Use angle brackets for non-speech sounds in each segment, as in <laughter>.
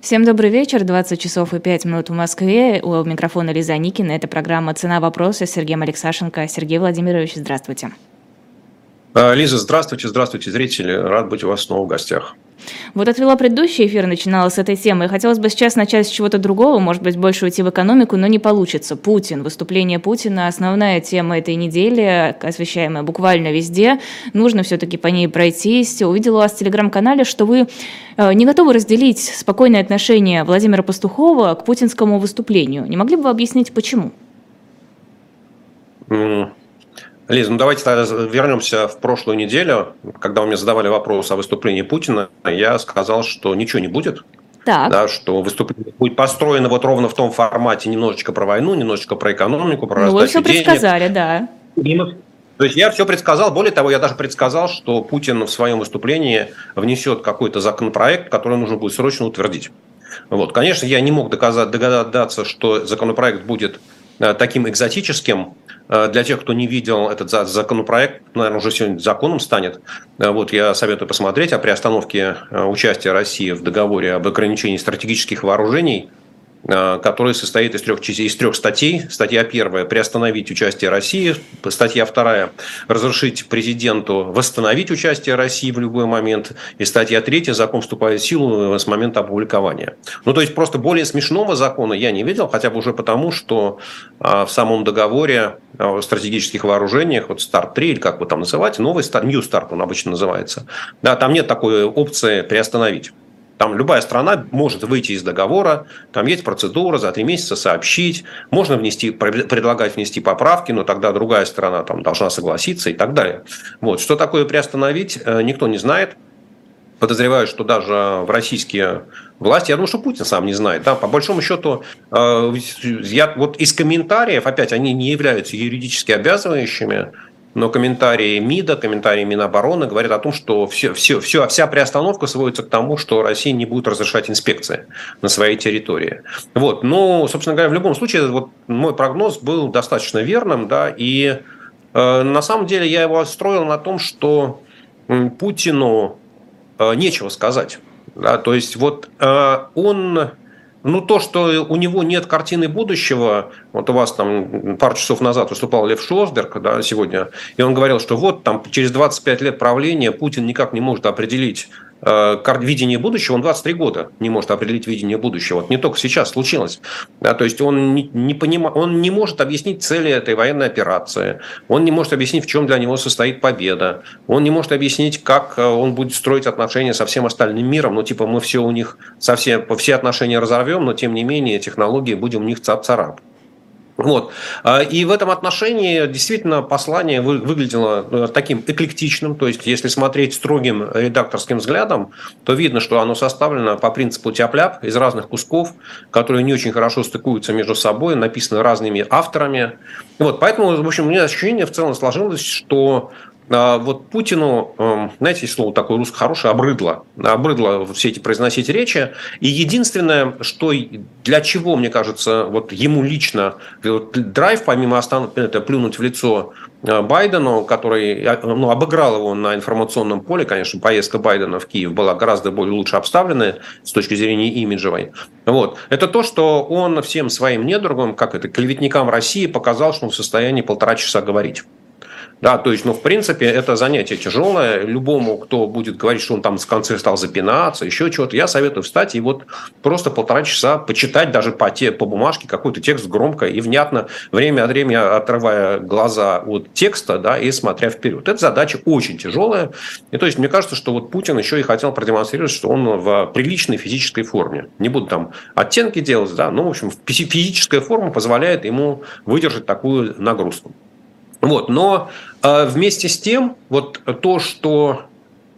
Всем добрый вечер, 20 часов и 5 минут в Москве. У микрофона Лиза Никина. Это программа «Цена вопроса» с Сергеем Алексашенко. Сергей Владимирович, здравствуйте. А, Лиза, здравствуйте, здравствуйте, зрители. Рад быть у вас снова в гостях. Вот отвела предыдущий эфир, начинала с этой темы. Хотелось бы сейчас начать с чего-то другого, может быть, больше уйти в экономику, но не получится. Путин, выступление Путина, основная тема этой недели, освещаемая буквально везде. Нужно все-таки по ней пройтись. Увидела у вас в телеграм-канале, что вы э, не готовы разделить спокойное отношение Владимира Пастухова к путинскому выступлению. Не могли бы вы объяснить, почему? Лиз, ну давайте тогда вернемся в прошлую неделю, когда вы мне задавали вопрос о выступлении Путина, я сказал, что ничего не будет. Так. Да, что выступление будет построено вот ровно в том формате немножечко про войну, немножечко про экономику, про Ну, вы все денег. предсказали, да. То есть я все предсказал, более того, я даже предсказал, что Путин в своем выступлении внесет какой-то законопроект, который нужно будет срочно утвердить. Вот. Конечно, я не мог доказать, догадаться, что законопроект будет э, таким экзотическим, для тех, кто не видел этот законопроект, наверное, уже сегодня законом станет. Э, вот я советую посмотреть о приостановке э, участия России в договоре об ограничении стратегических вооружений – Э, который состоит из трех, из трех статей. Статья первая – приостановить участие России. Статья вторая – разрешить президенту восстановить участие России в любой момент. И статья третья – закон вступает в силу с момента опубликования. Ну, то есть, просто более смешного закона я не видел, хотя бы уже потому, что э, в самом договоре о стратегических вооружениях, вот Старт-3, или как вы там называете, новый Старт, New Start он обычно называется, да, там нет такой опции приостановить. Там любая страна может выйти из договора, там есть процедура, за три месяца сообщить, можно внести, предлагать внести поправки, но тогда другая страна там должна согласиться и так далее. Вот. Что такое приостановить, э, никто не знает. Подозреваю, что даже в российские власти, я думаю, что Путин сам не знает. Да, по большому счету, э, я, вот из комментариев, опять, они не являются юридически обязывающими, но комментарии МИДа, комментарии Минобороны говорят о том, что все, все, все, вся приостановка сводится к тому, что Россия не будет разрешать инспекции на своей территории. Вот. Но, собственно говоря, в любом случае, вот мой прогноз был достаточно верным, да, и э, на самом деле я его строил на том, что Путину э, нечего сказать. Да, то есть вот э, он ну, то, что у него нет картины будущего, вот у вас там пару часов назад выступал Лев Шлосберг, да, сегодня, и он говорил, что вот там через 25 лет правления Путин никак не может определить видение будущего, он 23 года не может определить видение будущего. Вот не только сейчас случилось. Да, то есть он не, не, поним... он не может объяснить цели этой военной операции, он не может объяснить, в чем для него состоит победа, он не может объяснить, как э, он будет строить отношения со всем остальным миром. Ну, типа, мы все у них совсем, все отношения разорвем, но тем не менее технологии будем у них цап-царап. Вот. А, и в этом отношении действительно послание выглядело э, таким эклектичным, то есть если смотреть строгим редакторским взглядом, то видно, что оно составлено по принципу тяп-ляп из разных кусков, которые не очень хорошо стыкуются между собой, написаны разными авторами. Вот, поэтому, в общем, у меня ощущение в целом сложилось, что вот Путину, эм, знаете, слово такое русское хорошее, обрыдло. Обрыдло все эти произносить речи. И единственное, что для чего, мне кажется, вот ему лично вот, драйв, помимо останов, это плюнуть в лицо э, Байдену, который э, ну, обыграл его на информационном поле, конечно, поездка Байдена в Киев была гораздо более лучше обставленная с точки зрения имиджевой. Вот. Это то, что он всем своим недругам, как это, клеветникам России показал, что он в состоянии полтора часа говорить. Да, то есть, ну, в принципе, это занятие тяжелое. Любому, кто будет говорить, что он там в конце стал запинаться, еще чего-то, я советую встать и вот просто полтора часа почитать даже по, те, по бумажке какой-то текст громко и внятно, время от времени отрывая глаза от текста, да, и смотря вперед. Эта задача очень тяжелая. И то есть, мне кажется, что вот Путин еще и хотел продемонстрировать, что он в приличной физической форме. Не буду там оттенки делать, да, но, в общем, физическая форма позволяет ему выдержать такую нагрузку. Вот, но э, вместе с тем, вот то, что,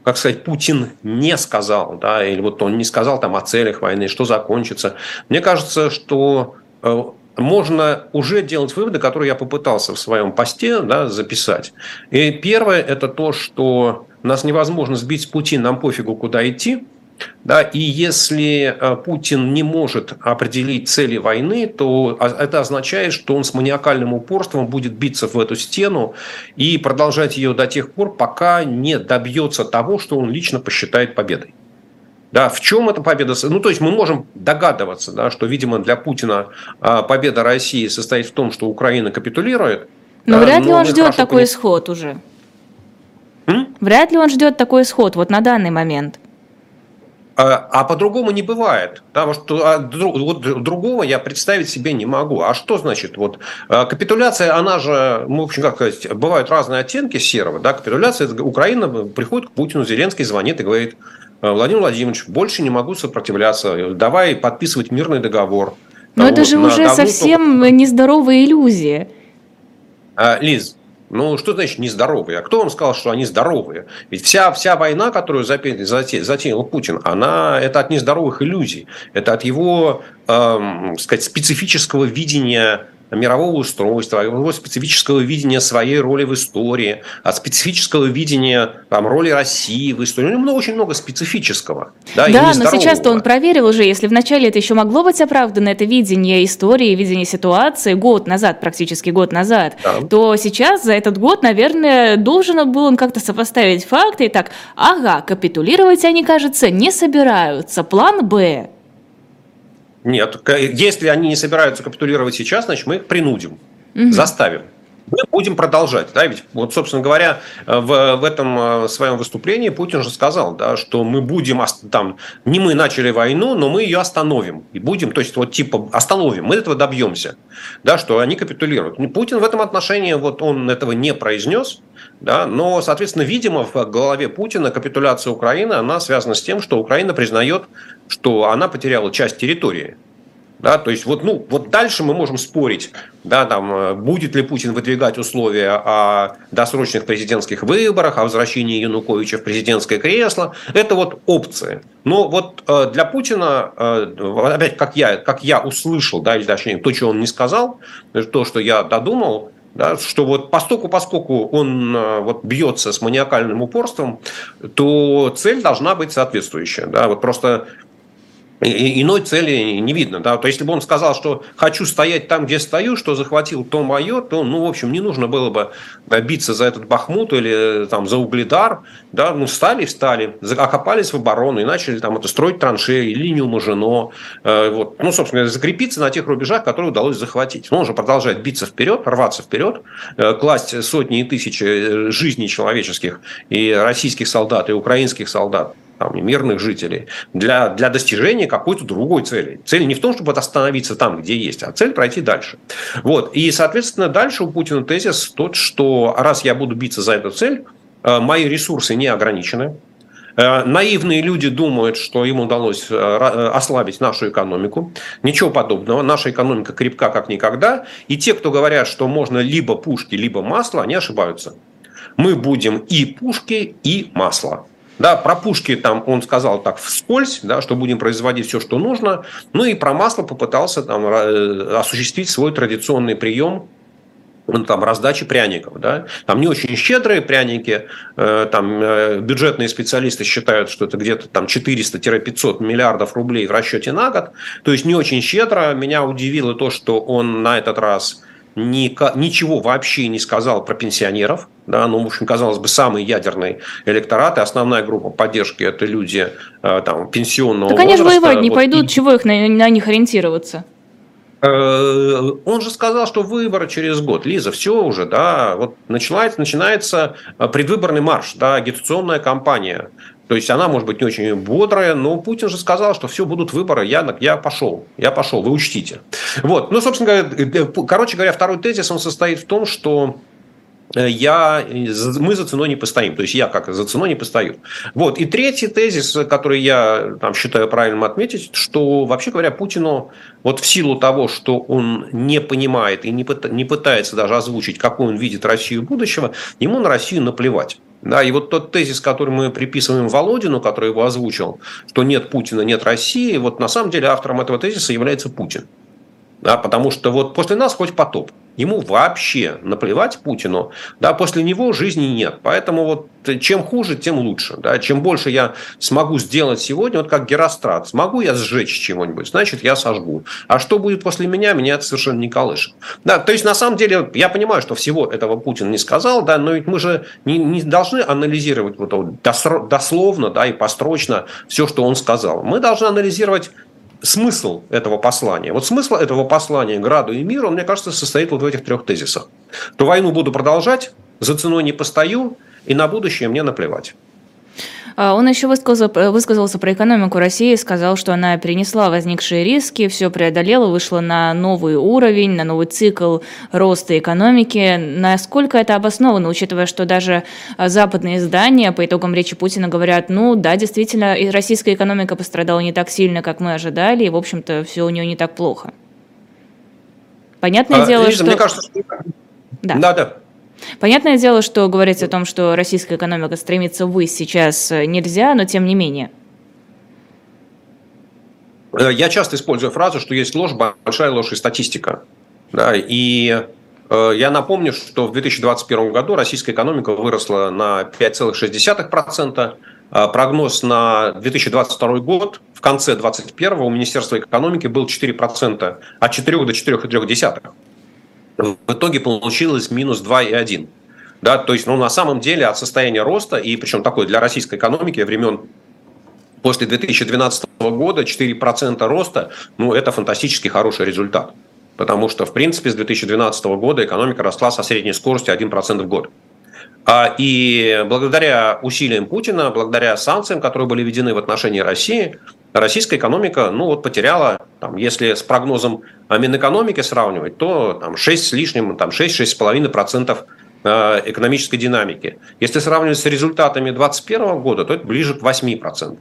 как сказать, Путин не сказал, да, или вот он не сказал там о целях войны, что закончится, мне кажется, что э, можно уже делать выводы, которые я попытался в своем посте да, записать. И первое – это то, что нас невозможно сбить с пути, нам пофигу, куда идти – да, и если э, Путин не может определить цели войны, то а, это означает, что он с маниакальным упорством будет биться в эту стену и продолжать ее до тех пор, пока не добьется того, что он лично посчитает победой. Да, в чем эта победа? Ну, то есть мы можем догадываться, да, что, видимо, для Путина а, победа России состоит в том, что Украина капитулирует. Но да, вряд ли он ждет такой поним... исход уже. М? Вряд ли он ждет такой исход вот на данный момент. А, а по-другому не бывает. Потому что а, вот, другого я представить себе не могу. А что значит? Вот, а, капитуляция, она же, ну, в общем, как сказать, бывают разные оттенки серого. Да? Капитуляция, Украина приходит к Путину, Зеленский звонит и говорит, Владимир Владимирович, больше не могу сопротивляться, давай подписывать мирный договор. Но это же уже совсем только... нездоровая иллюзия. Лиз, ну, что значит нездоровые? А кто вам сказал, что они здоровые? Ведь вся, вся война, которую затеял, Путин, она это от нездоровых иллюзий. Это от его, эм, сказать, специфического видения мирового устройства, его специфического видения своей роли в истории, от специфического видения там, роли России в истории. У него очень много специфического. Да, да но сейчас-то он проверил уже, если вначале это еще могло быть оправдано, это видение истории, видение ситуации, год назад, практически год назад, да. то сейчас за этот год, наверное, должен был он как-то сопоставить факты и так, ага, капитулировать они, кажется, не собираются. План «Б». Нет, если они не собираются капитулировать сейчас, значит, мы их принудим, угу. заставим. Мы будем продолжать. Да? Ведь, вот, собственно говоря, в, в этом э, своем выступлении Путин же сказал, да, что мы будем, там, не мы начали войну, но мы ее остановим. И будем, то есть, вот типа остановим, мы этого добьемся, да, что они капитулируют. Путин в этом отношении, вот он этого не произнес, да, но, соответственно, видимо, в голове Путина капитуляция Украины, она связана с тем, что Украина признает, что она потеряла часть территории. Да, то есть вот, ну, вот дальше мы можем спорить, да, там, э, будет ли Путин выдвигать условия о досрочных президентских выборах, о возвращении Януковича в президентское кресло. Это вот опции. Но вот э, для Путина, э, опять как я, как я услышал, да, или точнее, то, что он не сказал, то, что я додумал, да, что вот поскольку, поскольку он э, вот бьется с маниакальным упорством, то цель должна быть соответствующая. Да, вот просто иной цели не видно. Да? То если бы он сказал, что хочу стоять там, где стою, что захватил, то мое, то, ну, в общем, не нужно было бы биться за этот Бахмут или там, за Угледар. Да? Ну, встали, встали, окопались в оборону и начали там это строить траншеи, линию Мажино. Э, вот. Ну, собственно, закрепиться на тех рубежах, которые удалось захватить. Но он же продолжает биться вперед, рваться вперед, э, класть сотни и тысячи э, жизней человеческих и российских солдат, и украинских солдат там, мирных жителей для, для достижения какой-то другой цели. Цель не в том, чтобы остановиться там, где есть, а цель пройти дальше. Вот. И, соответственно, дальше у Путина тезис тот, что раз я буду биться за эту цель, э, мои ресурсы не ограничены, э, Наивные люди думают, что им удалось э, ослабить нашу экономику. Ничего подобного. Наша экономика крепка как никогда. И те, кто говорят, что можно либо пушки, либо масло, они ошибаются. Мы будем и пушки, и масло. Да, про пушки там он сказал так вскользь, да, что будем производить все, что нужно. Ну и про масло попытался там э, осуществить свой традиционный прием ну, там, раздачи пряников. Да? Там не очень щедрые пряники, э, там э, бюджетные специалисты считают, что это где-то там 400-500 миллиардов рублей в расчете на год. То есть не очень щедро. Меня удивило то, что он на этот раз ни, ничего вообще не сказал про пенсионеров. Да, ну, в общем, казалось бы, самый ядерный электорат, и основная группа поддержки – это люди э, там, пенсионного так возраста. Так они же воевать не вот, пойдут, и... чего их на, на них ориентироваться? Э, он же сказал, что выборы через год. Лиза, все уже, да, вот начинается, начинается предвыборный марш, да, агитационная кампания. То есть она может быть не очень бодрая, но Путин же сказал, что все будут выборы, я, я пошел, я пошел, вы учтите. Вот, ну, собственно говоря, э, э, короче говоря, второй тезис, он состоит в том, что э, я, мы за ценой не постоим. То есть я как за ценой не постою. Вот. И третий тезис, который я там, считаю правильным отметить, что, вообще говоря, Путину вот в силу того, что он не понимает и не пытается даже озвучить, какой он видит Россию будущего, ему на Россию наплевать. Да, и вот тот тезис, который мы приписываем Володину, который его озвучил, что нет Путина, нет России, вот на самом деле автором этого тезиса является Путин. Да, потому что вот после нас хоть потоп. Ему вообще наплевать Путину, да, после него жизни нет. Поэтому вот чем хуже, тем лучше. Да. Чем больше я смогу сделать сегодня, вот как Герострат, смогу я сжечь чего-нибудь, значит, я сожгу. А что будет после меня, меня это совершенно не колышет. Да, то есть, на самом деле, я понимаю, что всего этого Путин не сказал, да, но ведь мы же не, не должны анализировать вот дословно да, и построчно все, что он сказал. Мы должны анализировать смысл этого послания. Вот смысл этого послания граду и миру, мне кажется, состоит вот в этих трех тезисах. То войну буду продолжать, за ценой не постою, и на будущее мне наплевать. А, он еще высказался, высказался про экономику России, сказал, что она перенесла возникшие риски, все преодолела, вышла на новый уровень, на новый цикл роста экономики. Насколько это обосновано, учитывая, что даже а, западные издания по итогам речи Путина говорят, ну да, действительно, российская экономика пострадала не так сильно, как мы ожидали, и, в общем-то, все у нее не так плохо. Понятное а, дело, Лиза, что... Мне кажется, что... Да. да, да. Понятное дело, что говорить о том, что российская экономика стремится ввысь сейчас э, нельзя, но тем не менее. Э, я часто использую фразу, что есть ложь, большая ложь и статистика. Да, и э, я напомню, что в 2021 году российская экономика выросла на 5,6%. А прогноз на 2022 год в конце 2021 у Министерства экономики был 4%, от 4 до 4,3%. В итоге получилось минус 2,1. Да, то есть, ну, на самом деле от состояния роста, и причем такой для российской экономики времен после 2012 года 4% роста, ну, это фантастически хороший результат. Потому что, в принципе, с 2012 года экономика росла со средней скоростью 1% в год. А, и благодаря усилиям Путина, благодаря санкциям, которые были введены в отношении России, российская экономика ну, вот, потеряла, там, если с прогнозом Минэкономики сравнивать, то там, 6 с лишним, там, 6-6,5% э, экономической динамики. Если сравнивать с результатами 2021 года, то это ближе к 8%.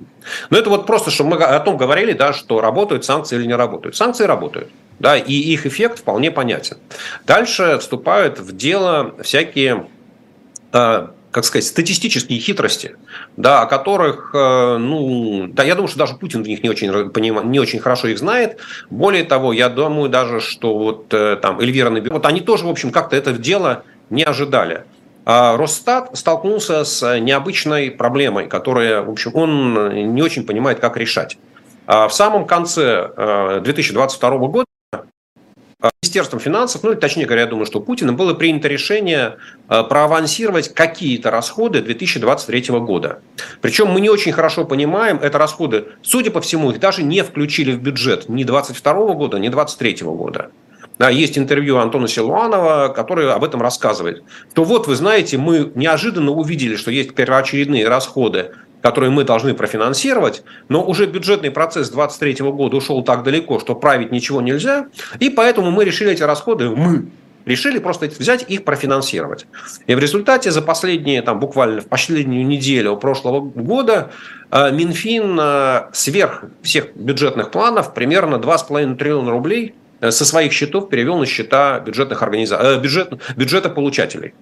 Но это вот просто, чтобы мы о том говорили, да, что работают санкции или не работают. Санкции работают. Да, и их эффект вполне понятен. Дальше вступают в дело всякие э, как сказать, статистические хитрости, да, о которых, э, ну, да, я думаю, что даже Путин в них не очень, поним, не очень хорошо их знает. Более того, я думаю даже, что вот э, там Эльвира Набиуллина, вот они тоже, в общем, как-то это дело не ожидали. А Росстат столкнулся с необычной проблемой, которая, в общем, он не очень понимает, как решать. А в самом конце 2022 э, года Министерством финансов, ну, точнее говоря, я думаю, что Путиным было принято решение э, проавансировать какие-то расходы 2023 года. Причем мы не очень хорошо понимаем, это расходы, судя по всему, их даже не включили в бюджет ни 2022 года, ни 2023 года. Да, есть интервью Антона Силуанова, который об этом рассказывает. То вот, вы знаете, мы неожиданно увидели, что есть первоочередные расходы которые мы должны профинансировать, но уже бюджетный процесс 2023 года ушел так далеко, что править ничего нельзя, и поэтому мы решили эти расходы, мы решили просто взять их профинансировать. И в результате за последние, там, буквально в последнюю неделю прошлого года э, Минфин э, сверх всех бюджетных планов примерно 2,5 триллиона рублей э, со своих счетов перевел на счета бюджетных организаций, бюджет, бюджета получателей.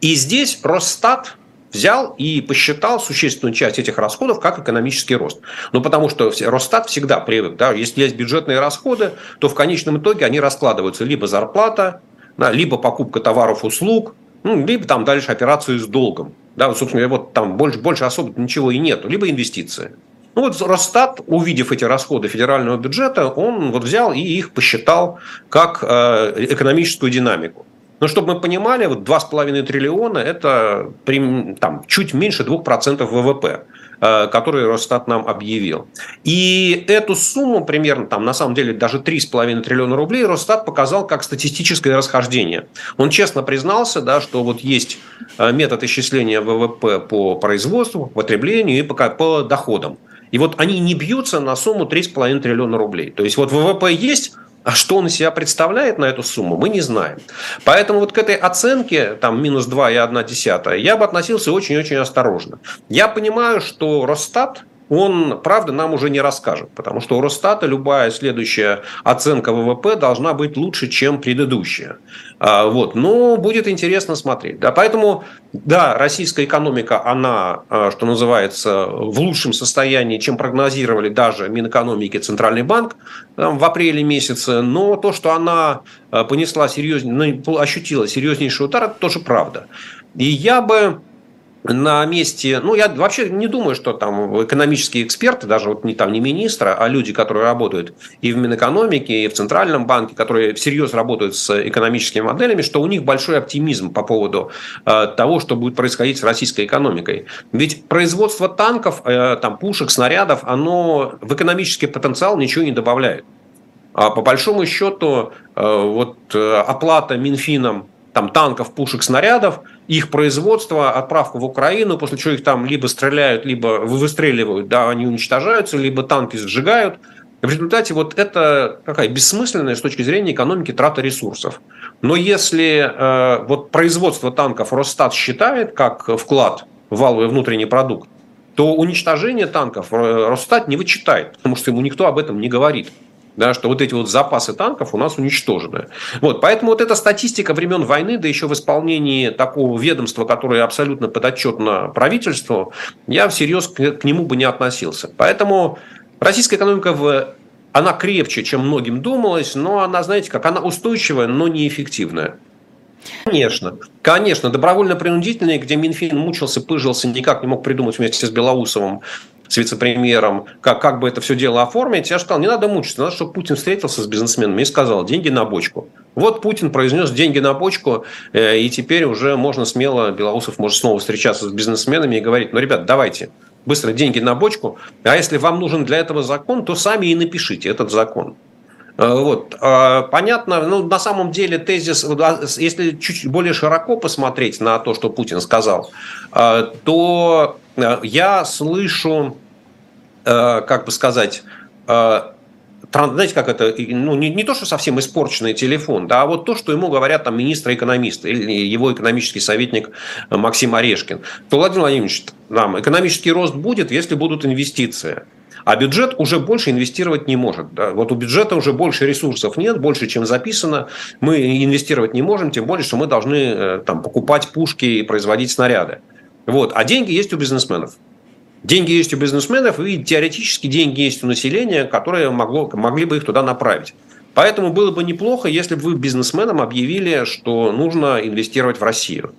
И здесь Росстат взял и посчитал существенную часть этих расходов как экономический рост. Ну, потому что Росстат всегда привык, да, если есть бюджетные расходы, то в конечном итоге они раскладываются либо зарплата, да, либо покупка товаров, услуг, ну, либо там дальше операции с долгом. Да, вот, собственно, вот там больше, больше особо ничего и нет, либо инвестиции. Ну вот Росстат, увидев эти расходы федерального бюджета, он вот взял и их посчитал как э, экономическую динамику. Но чтобы мы понимали, вот 2,5 триллиона – это там, чуть меньше 2% ВВП э, который Росстат нам объявил. И эту сумму, примерно, там, на самом деле, даже 3,5 триллиона рублей Росстат показал как статистическое расхождение. Он честно признался, да, что вот есть э, метод исчисления ВВП по производству, потреблению и по, по доходам. И вот они не бьются на сумму 3,5 триллиона рублей. То есть вот ВВП есть, а что он из себя представляет на эту сумму, мы не знаем. Поэтому вот к этой оценке, там, минус 2 и 1 десятая, я бы относился очень-очень осторожно. Я понимаю, что Росстат он, правда, нам уже не расскажет, потому что у Росстата любая следующая оценка ВВП должна быть лучше, чем предыдущая. А, вот. Но будет интересно смотреть. Да, поэтому, да, российская экономика, она, а, что называется, в лучшем состоянии, чем прогнозировали даже Минэкономики и Центральный банк там, в апреле месяце, но то, что она а, понесла серьезнее, ну, ощутила серьезнейший удар, это тоже правда. И я бы на месте, ну, я вообще не думаю, что там экономические эксперты, даже вот не там не министра, а люди, которые работают и в Минэкономике, и в Центральном банке, которые всерьез работают с экономическими моделями, что у них большой оптимизм по поводу э, того, что будет происходить с российской экономикой. Ведь производство танков, э, там, пушек, снарядов, оно в экономический потенциал ничего не добавляет. А по большому счету, э, вот э, оплата Минфином там, танков, пушек, снарядов, их производство, отправку в Украину, после чего их там либо стреляют, либо выстреливают, да, они уничтожаются, либо танки сжигают. В результате вот это такая бессмысленная с точки зрения экономики трата ресурсов. Но если э, вот производство танков Росстат считает как вклад в валовый внутренний продукт, то уничтожение танков э, Росстат не вычитает, потому что ему никто об этом не говорит да, что вот эти вот запасы танков у нас уничтожены. Вот, поэтому вот эта статистика времен войны, да еще в исполнении такого ведомства, которое абсолютно подотчетно правительству, я всерьез к, к нему бы не относился. Поэтому российская экономика в она крепче, чем многим думалось, но она, знаете, как она устойчивая, но неэффективная. Конечно, конечно, добровольно-принудительные, где Минфин мучился, пыжился, никак не мог придумать вместе с Белоусовым с вице-премьером, как, как бы это все дело оформить, я сказал, не надо мучиться, надо, чтобы Путин встретился с бизнесменами и сказал, деньги на бочку. Вот Путин произнес деньги на бочку, э, и теперь уже можно смело, Белоусов может снова встречаться с бизнесменами и говорить, ну, ребят, давайте, быстро деньги на бочку, а если вам нужен для этого закон, то сами и напишите этот закон. Э, вот. А, понятно, ну, на самом деле тезис, а, если чуть более широко посмотреть на то, что Путин сказал, э, то я слышу, э, как бы сказать, э, знаете, как это, ну, не, не то, что совсем испорченный телефон, да, а вот то, что ему говорят там министры экономисты или его экономический советник Максим Орешкин. То, Владимир Владимирович, нам экономический рост будет, если будут инвестиции. А бюджет уже больше инвестировать не может. Да? Вот у бюджета уже больше ресурсов нет, больше, чем записано. Мы инвестировать не можем, тем более, что мы должны там, покупать пушки и производить снаряды. Вот. А деньги есть у бизнесменов. Деньги есть у бизнесменов, и теоретически деньги есть у населения, которые могло, могли бы их туда направить. Поэтому было бы неплохо, если бы вы бизнесменам объявили, что нужно инвестировать в Россию.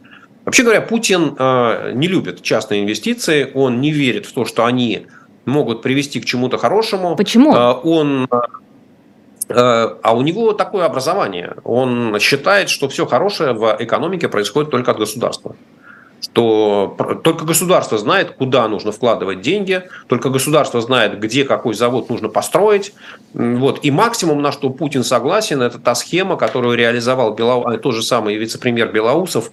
Вообще говоря, Путин э, не любит частные инвестиции, он не верит в то, что они могут привести к чему-то хорошему. Почему? Э, он э, а у него такое образование. Он считает, что все хорошее в экономике происходит только от государства что только государство знает, куда нужно вкладывать деньги, только государство знает, где какой завод нужно построить. Вот. И максимум, на что Путин согласен, это та схема, которую реализовал Белау... А, тот же самый вице-премьер Белоусов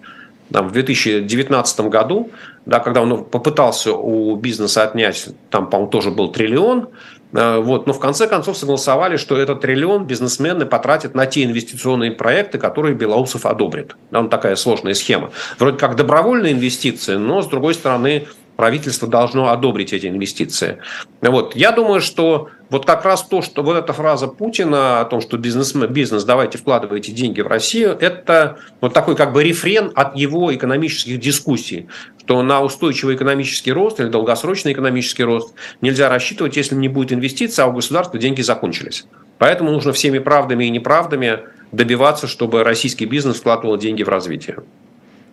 там, в 2019 году, да, когда он попытался у бизнеса отнять, там, по-моему, тоже был триллион, вот. Но в конце концов согласовали, что этот триллион бизнесмены потратят на те инвестиционные проекты, которые Белоусов одобрит. Там такая сложная схема. Вроде как добровольные инвестиции, но с другой стороны правительство должно одобрить эти инвестиции. Вот. Я думаю, что вот как раз то, что вот эта фраза Путина о том, что бизнес, бизнес давайте вкладывайте деньги в Россию, это вот такой как бы рефрен от его экономических дискуссий, что на устойчивый экономический рост или долгосрочный экономический рост нельзя рассчитывать, если не будет инвестиций, а у государства деньги закончились. Поэтому нужно всеми правдами и неправдами добиваться, чтобы российский бизнес вкладывал деньги в развитие.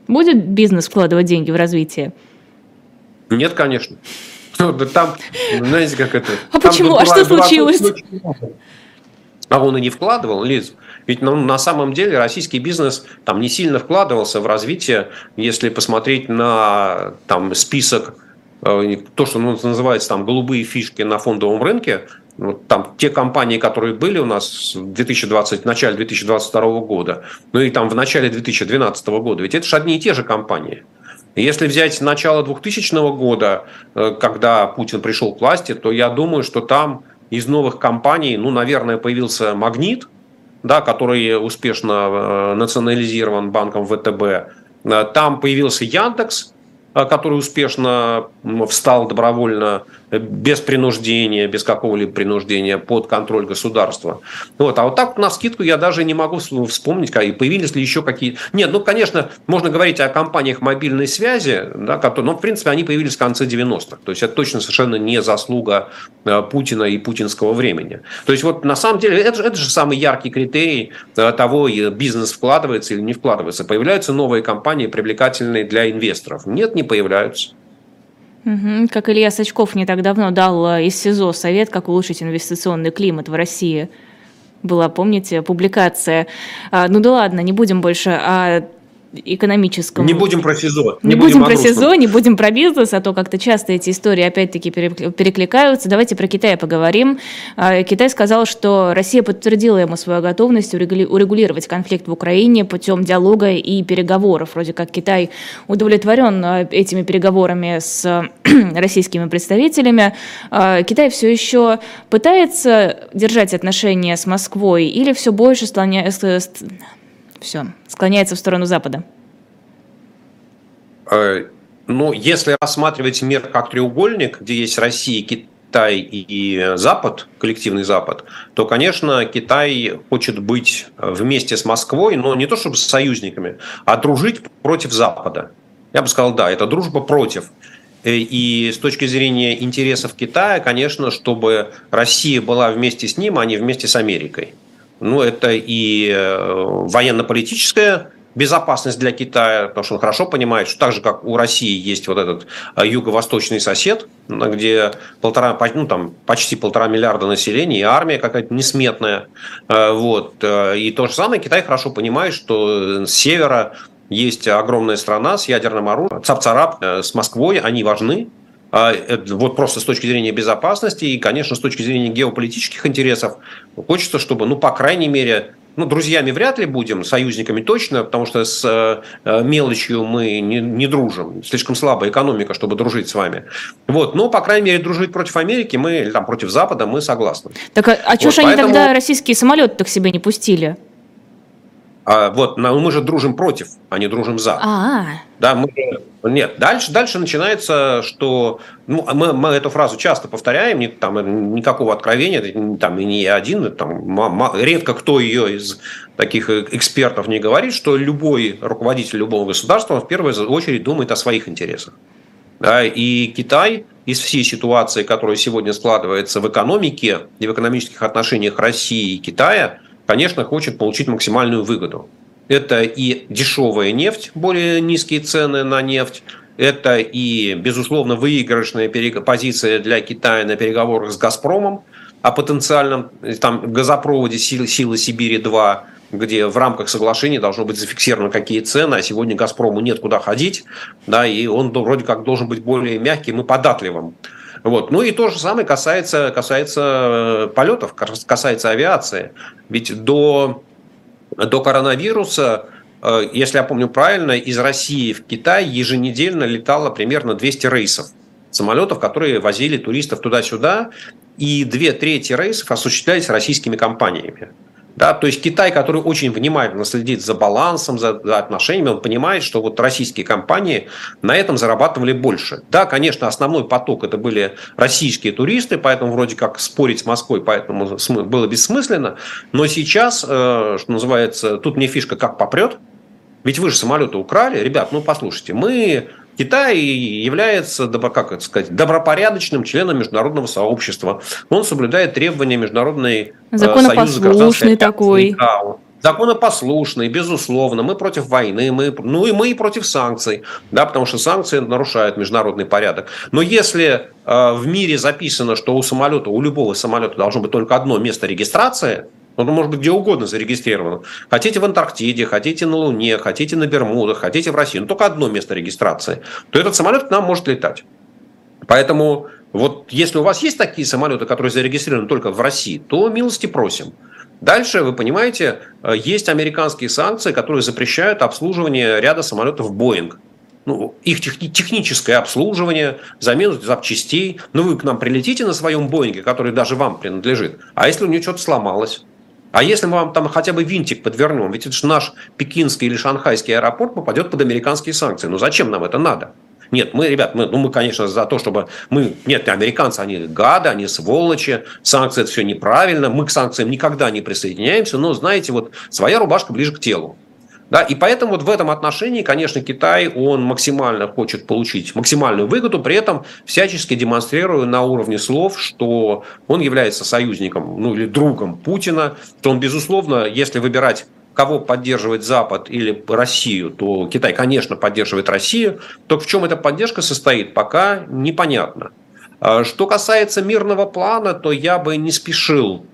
Будет бизнес вкладывать деньги в развитие? Нет, конечно. Ну, да там, знаете, как это... А почему? А что случилось? А он и не вкладывал, Лиз. Ведь ну, на самом деле российский бизнес там не сильно вкладывался в развитие, если посмотреть на там, список, э, то, что ну, называется там голубые фишки на фондовом рынке, вот там те компании, которые были у нас в 2020, в начале 2022 года, ну и там в начале 2012 года, ведь это же одни и те же компании. Если взять начало 2000 года, э, когда Путин пришел к власти, то я думаю, что там из новых компаний, ну, наверное, появился «Магнит», да, который успешно э, национализирован банком ВТБ. Э, там появился Яндекс, который успешно встал добровольно, э, без принуждения, без какого-либо принуждения под контроль государства. Вот. А вот так на скидку я даже не могу вспомнить, появились ли еще какие... Нет, ну, конечно, можно говорить о компаниях мобильной связи, да, которые, но, в принципе, они появились в конце 90-х. То есть это точно совершенно не заслуга э, Путина и путинского времени. То есть вот на самом деле это, это же самый яркий критерий э, того, бизнес вкладывается или не вкладывается. Появляются новые компании, привлекательные для инвесторов. Нет, не не появляются. Как Илья Сачков не так давно дал э, из СИЗО совет, как улучшить инвестиционный климат в России. Была, помните, публикация. А, ну да ладно, не будем больше о экономическом. Не будем про СИЗО. Не, не будем, будем про СИЗО, не будем про бизнес, а то как-то часто эти истории опять-таки перекликаются. Давайте про Китай поговорим. А, Китай сказал, что Россия подтвердила ему свою готовность урегулировать конфликт в Украине путем диалога и переговоров. Вроде как Китай удовлетворен а, этими переговорами с <clears throat> российскими представителями. А, Китай все еще пытается держать отношения с Москвой или все больше склоняется все, склоняется в сторону Запада? Э, ну, если рассматривать мир как треугольник, где есть Россия, Китай и Запад, коллективный Запад, то, конечно, Китай хочет быть вместе с Москвой, но не то чтобы с союзниками, а дружить против Запада. Я бы сказал, да, это дружба против. Э, и с точки зрения интересов Китая, конечно, чтобы Россия была вместе с ним, а не вместе с Америкой. Ну, это и э, военно-политическая безопасность для Китая, потому что он хорошо понимает, что так же, как у России есть вот этот э, юго-восточный сосед, где полтора, ну, там, почти полтора миллиарда населения, и армия какая-то несметная. Э, вот. И то же самое Китай хорошо понимает, что с севера есть огромная страна с ядерным оружием, Цап-Царап с Москвой, они важны, вот просто с точки зрения безопасности и, конечно, с точки зрения геополитических интересов, хочется, чтобы, ну, по крайней мере, ну, друзьями вряд ли будем, союзниками точно, потому что с э, мелочью мы не, не дружим. Слишком слабая экономика, чтобы дружить с вами. Вот. Но, по крайней мере, дружить против Америки мы, или там против Запада мы согласны. Так а, а вот, же поэтому... они тогда российские самолеты так себе не пустили? А, вот, мы же дружим против, а не дружим за. А-а-а. Да, мы нет, дальше, дальше начинается, что ну, мы, мы эту фразу часто повторяем, не, там, никакого откровения, там, и не один, там, редко кто ее из таких экспертов не говорит, что любой руководитель любого государства в первую очередь думает о своих интересах. Да, и Китай из всей ситуации, которая сегодня складывается в экономике и в экономических отношениях России и Китая, конечно, хочет получить максимальную выгоду. Это и дешевая нефть, более низкие цены на нефть. Это и, безусловно, выигрышная позиция для Китая на переговорах с «Газпромом» о потенциальном там, газопроводе «Силы, Силы Сибири-2», где в рамках соглашения должно быть зафиксировано, какие цены, а сегодня «Газпрому» нет куда ходить, да, и он вроде как должен быть более мягким и податливым. Вот. Ну и то же самое касается, касается э, полетов, касается авиации. Ведь до до коронавируса, э, если я помню правильно, из России в Китай еженедельно летало примерно 200 рейсов самолетов, которые возили туристов туда-сюда, и две трети рейсов осуществлялись российскими компаниями. Да, то есть Китай, который очень внимательно следит за балансом, за, за отношениями, он понимает, что вот российские компании на этом зарабатывали больше. Да, конечно, основной поток это были российские туристы, поэтому вроде как спорить с Москвой, поэтому было бессмысленно. Но сейчас, э, что называется, тут не фишка как попрет. Ведь вы же самолеты украли. Ребят, ну послушайте, мы Китай является, как это сказать, добропорядочным членом международного сообщества. Он соблюдает требования международной э, Законопослушный такой. Законопослушный, безусловно. Мы против войны, мы, ну и мы и против санкций, да, потому что санкции нарушают международный порядок. Но если э, в мире записано, что у самолета, у любого самолета должно быть только одно место регистрации – он может быть где угодно зарегистрирован. Хотите в Антарктиде, хотите на Луне, хотите на Бермудах, хотите в России. Но только одно место регистрации. То этот самолет к нам может летать. Поэтому вот если у вас есть такие самолеты, которые зарегистрированы только в России, то милости просим. Дальше, вы понимаете, э, есть американские санкции, которые запрещают обслуживание ряда самолетов Boeing. Ну, их техни- техническое обслуживание, замену запчастей. Ну, вы к нам прилетите на своем Боинге, который даже вам принадлежит. А если у него что-то сломалось? А если мы вам там хотя бы винтик подвернем, ведь это же наш пекинский или шанхайский аэропорт попадет под американские санкции. Ну зачем нам это надо? Нет, мы, ребят, мы, ну, мы, конечно, за то, чтобы мы... Нет, американцы, они гады, они сволочи, санкции – это все неправильно, мы к санкциям никогда не присоединяемся, но, знаете, вот своя рубашка ближе к телу. Да, и поэтому вот в этом отношении, конечно, Китай, он максимально хочет получить максимальную выгоду, при этом всячески демонстрируя на уровне слов, что он является союзником, ну или другом Путина, что он, безусловно, если выбирать кого поддерживает Запад или Россию, то Китай, конечно, поддерживает Россию. Только в чем эта поддержка состоит, пока непонятно. А что касается мирного плана, то я бы не спешил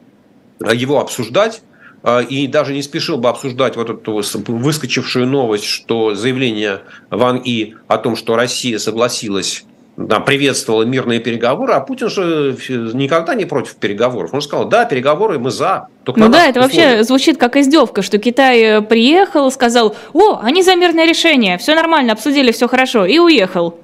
его обсуждать. А, и даже не спешил бы обсуждать вот эту выскочившую новость, что заявление Ван И о том, что Россия согласилась да, приветствовала мирные переговоры, а Путин же никогда не против переговоров. Он сказал, да, переговоры мы за. Только ну да, это условиях. вообще звучит как издевка, что Китай э, приехал, сказал, о, они за мирное решение, все нормально, обсудили, все хорошо, и уехал.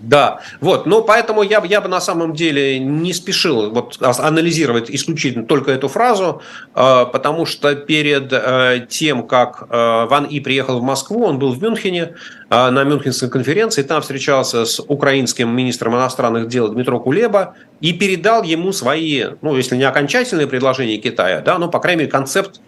Да, вот, но поэтому я, я бы на самом деле не спешил вот анализировать исключительно только эту фразу, э, потому что перед э, тем, как э, Ван И приехал в Москву, он был в Мюнхене на Мюнхенской конференции, там встречался с украинским министром иностранных дел Дмитро Кулеба и передал ему свои, ну, если не окончательные предложения Китая, да, но, по крайней мере, концепт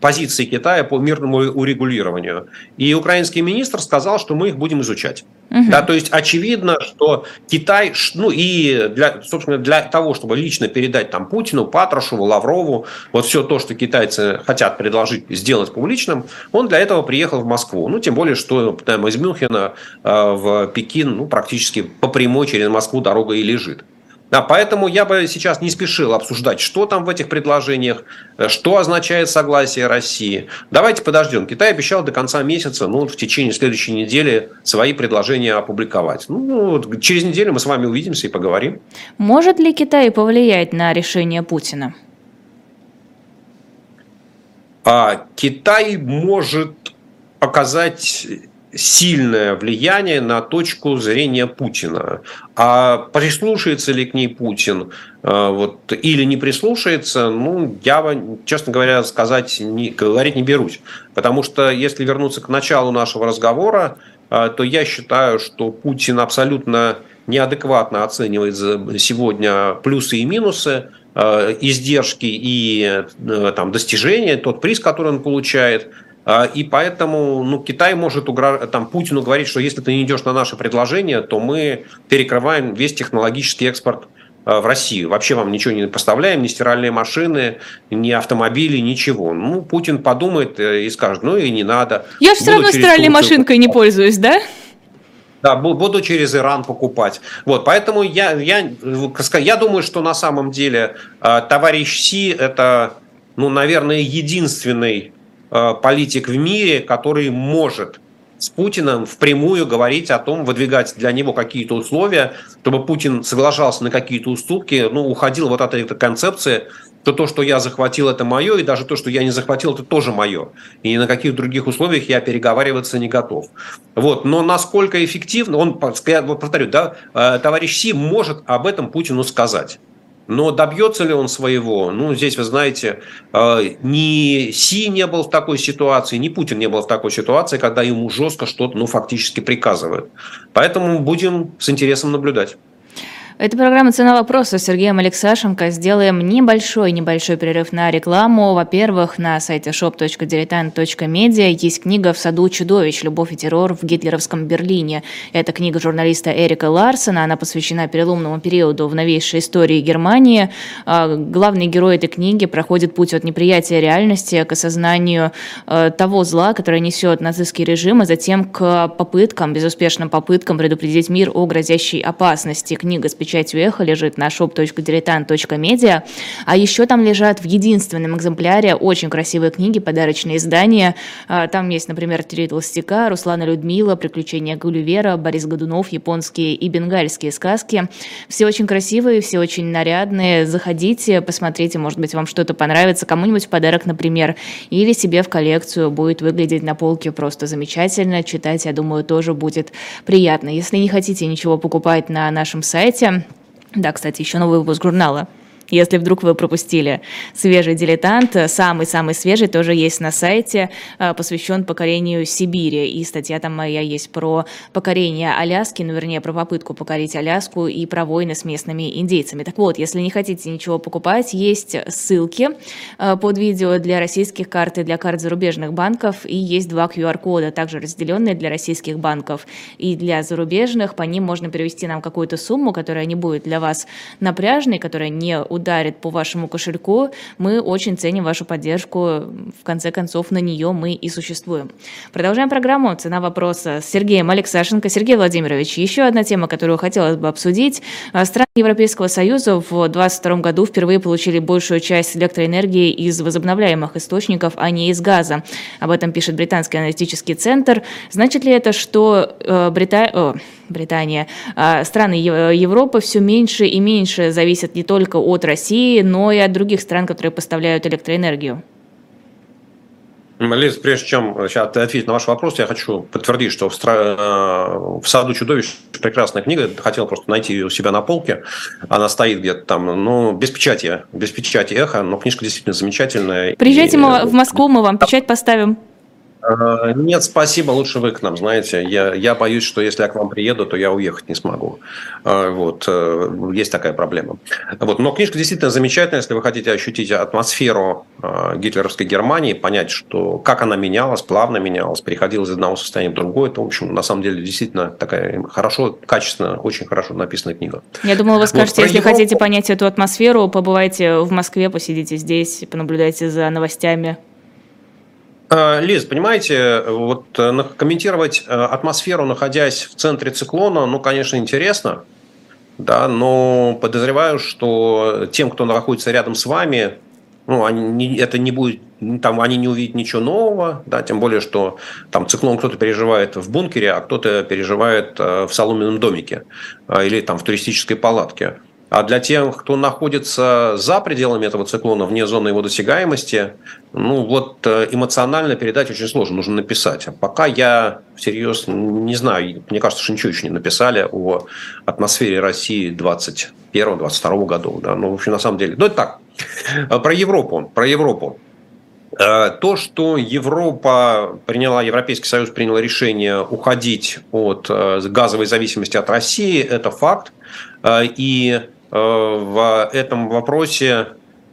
позиции Китая по мирному урегулированию. И украинский министр сказал, что мы их будем изучать. Угу. Да, то есть очевидно, что Китай, ну и для, собственно, для того, чтобы лично передать там Путину, Патрушеву, Лаврову, вот все то, что китайцы хотят предложить сделать публичным, он для этого приехал в Москву. Ну, тем более, что там, из Мюнхена э, в Пекин ну, практически по прямой через Москву дорога и лежит. Да, поэтому я бы сейчас не спешил обсуждать, что там в этих предложениях, э, что означает согласие России. Давайте подождем. Китай обещал до конца месяца, ну, в течение следующей недели свои предложения опубликовать. Ну, через неделю мы с вами увидимся и поговорим. Может ли Китай повлиять на решение Путина? А Китай может оказать сильное влияние на точку зрения Путина. А прислушается ли к ней Путин э, вот, или не прислушается, ну, я, честно говоря, сказать, не, говорить не берусь. Потому что если вернуться к началу нашего разговора, э, то я считаю, что Путин абсолютно неадекватно оценивает сегодня плюсы и минусы, э, издержки и там, достижения, тот приз, который он получает – и поэтому ну, Китай может угрож... там, Путину говорить, что если ты не идешь на наше предложение, то мы перекрываем весь технологический экспорт а, в Россию. Вообще вам ничего не поставляем, ни стиральные машины, ни автомобили, ничего. Ну, Путин подумает э, и скажет, ну и не надо. Я же все равно стиральной Турцию... машинкой не пользуюсь, да? Да, буду через Иран покупать. Вот, поэтому я, я, я думаю, что на самом деле а, товарищ Си это, ну, наверное, единственный политик в мире, который может с Путиным впрямую говорить о том, выдвигать для него какие-то условия, чтобы Путин соглашался на какие-то уступки, ну, уходил вот от этой концепции, что то, что я захватил, это мое, и даже то, что я не захватил, это тоже мое. И на каких других условиях я переговариваться не готов. Вот. Но насколько эффективно, он, повторю, да, э, товарищ Си может об этом Путину сказать. Но добьется ли он своего? Ну, здесь, вы знаете, э, ни Си не был в такой ситуации, ни Путин не был в такой ситуации, когда ему жестко что-то, ну, фактически приказывают. Поэтому будем с интересом наблюдать. Это программа «Цена вопроса» с Сергеем Алексашенко. Сделаем небольшой-небольшой перерыв на рекламу. Во-первых, на сайте shop.diletant.media есть книга «В саду чудовищ. Любовь и террор в гитлеровском Берлине». Это книга журналиста Эрика Ларсона. Она посвящена переломному периоду в новейшей истории Германии. А, главный герой этой книги проходит путь от неприятия реальности к осознанию а, того зла, которое несет нацистский режим, а затем к попыткам, безуспешным попыткам предупредить мир о грозящей опасности. Книга с печатью эхо лежит на shop.diletant.media. А еще там лежат в единственном экземпляре очень красивые книги, подарочные издания. А, там есть, например, «Три толстяка», «Руслана Людмила», «Приключения Гулливера», «Борис Годунов», японские и бенгальские сказки. Все очень красивые, все очень нарядные. Заходите, посмотрите, может быть, вам что-то понравится. Кому-нибудь в подарок, например, или себе в коллекцию будет выглядеть на полке просто замечательно. Читать, я думаю, тоже будет приятно. Если не хотите ничего покупать на нашем сайте, да, кстати, еще новый выпуск журнала если вдруг вы пропустили. Свежий дилетант, самый-самый свежий, тоже есть на сайте, э, посвящен покорению Сибири. И статья там моя есть про покорение Аляски, ну, вернее, про попытку покорить Аляску и про войны с местными индейцами. Так вот, если не хотите ничего покупать, есть ссылки э, под видео для российских карт и для карт зарубежных банков, и есть два QR-кода, также разделенные для российских банков и для зарубежных. По ним можно перевести нам какую-то сумму, которая не будет для вас напряжной, которая не ударит по вашему кошельку. Мы очень ценим вашу поддержку. В конце концов, на нее мы и существуем. Продолжаем программу «Цена вопроса» с Сергеем Алексашенко. Сергей Владимирович, еще одна тема, которую хотелось бы обсудить. Страны Европейского Союза в 2022 году впервые получили большую часть электроэнергии из возобновляемых источников, а не из газа. Об этом пишет британский аналитический центр. Значит ли это, что э, Брита... Британия, э, страны Европы все меньше и меньше зависят не только от России, но и от других стран, которые поставляют электроэнергию? Лиз, прежде чем сейчас ответить на ваш вопрос, я хочу подтвердить, что в, стра... Э, в «Саду чудовищ» прекрасная книга, хотел просто найти ее у себя на полке, она стоит где-то там, ну, без печати, без печати эхо, но книжка действительно замечательная. Приезжайте и... в Москву, мы вам печать поставим. Э, нет, спасибо, лучше вы к нам, знаете. Я, я боюсь, что если я к вам приеду, то я уехать не смогу. Э, вот, э, есть такая проблема. Вот, но книжка действительно замечательная, если вы хотите ощутить атмосферу гитлеровской Германии, понять, что как она менялась, плавно менялась, переходила из одного состояния в другое, то, в общем, на самом деле, действительно такая хорошо, качественно, очень хорошо написанная книга. Я думала, вы скажете, вот, если Европу... хотите понять эту атмосферу, побывайте в Москве, посидите здесь, понаблюдайте за новостями. Э, Лиз, понимаете, вот э, комментировать э, атмосферу, находясь в центре циклона, ну, конечно, интересно, да, но подозреваю, что тем, кто находится рядом с вами, ну, они, это не будет, там они не увидят ничего нового, да, тем более, что там циклон кто-то переживает в бункере, а кто-то переживает в соломенном домике или там в туристической палатке. А для тех, кто находится за пределами этого циклона, вне зоны его досягаемости, ну вот э, эмоционально передать очень сложно, нужно написать. А пока я всерьез не знаю, мне кажется, что ничего еще не написали о атмосфере России 21-22 годов. Да? Ну, в общем, на самом деле, ну это так. А про Европу, про Европу. Э, то, что Европа приняла, Европейский Союз принял решение уходить от э, газовой зависимости от России, это факт. И Э, в этом вопросе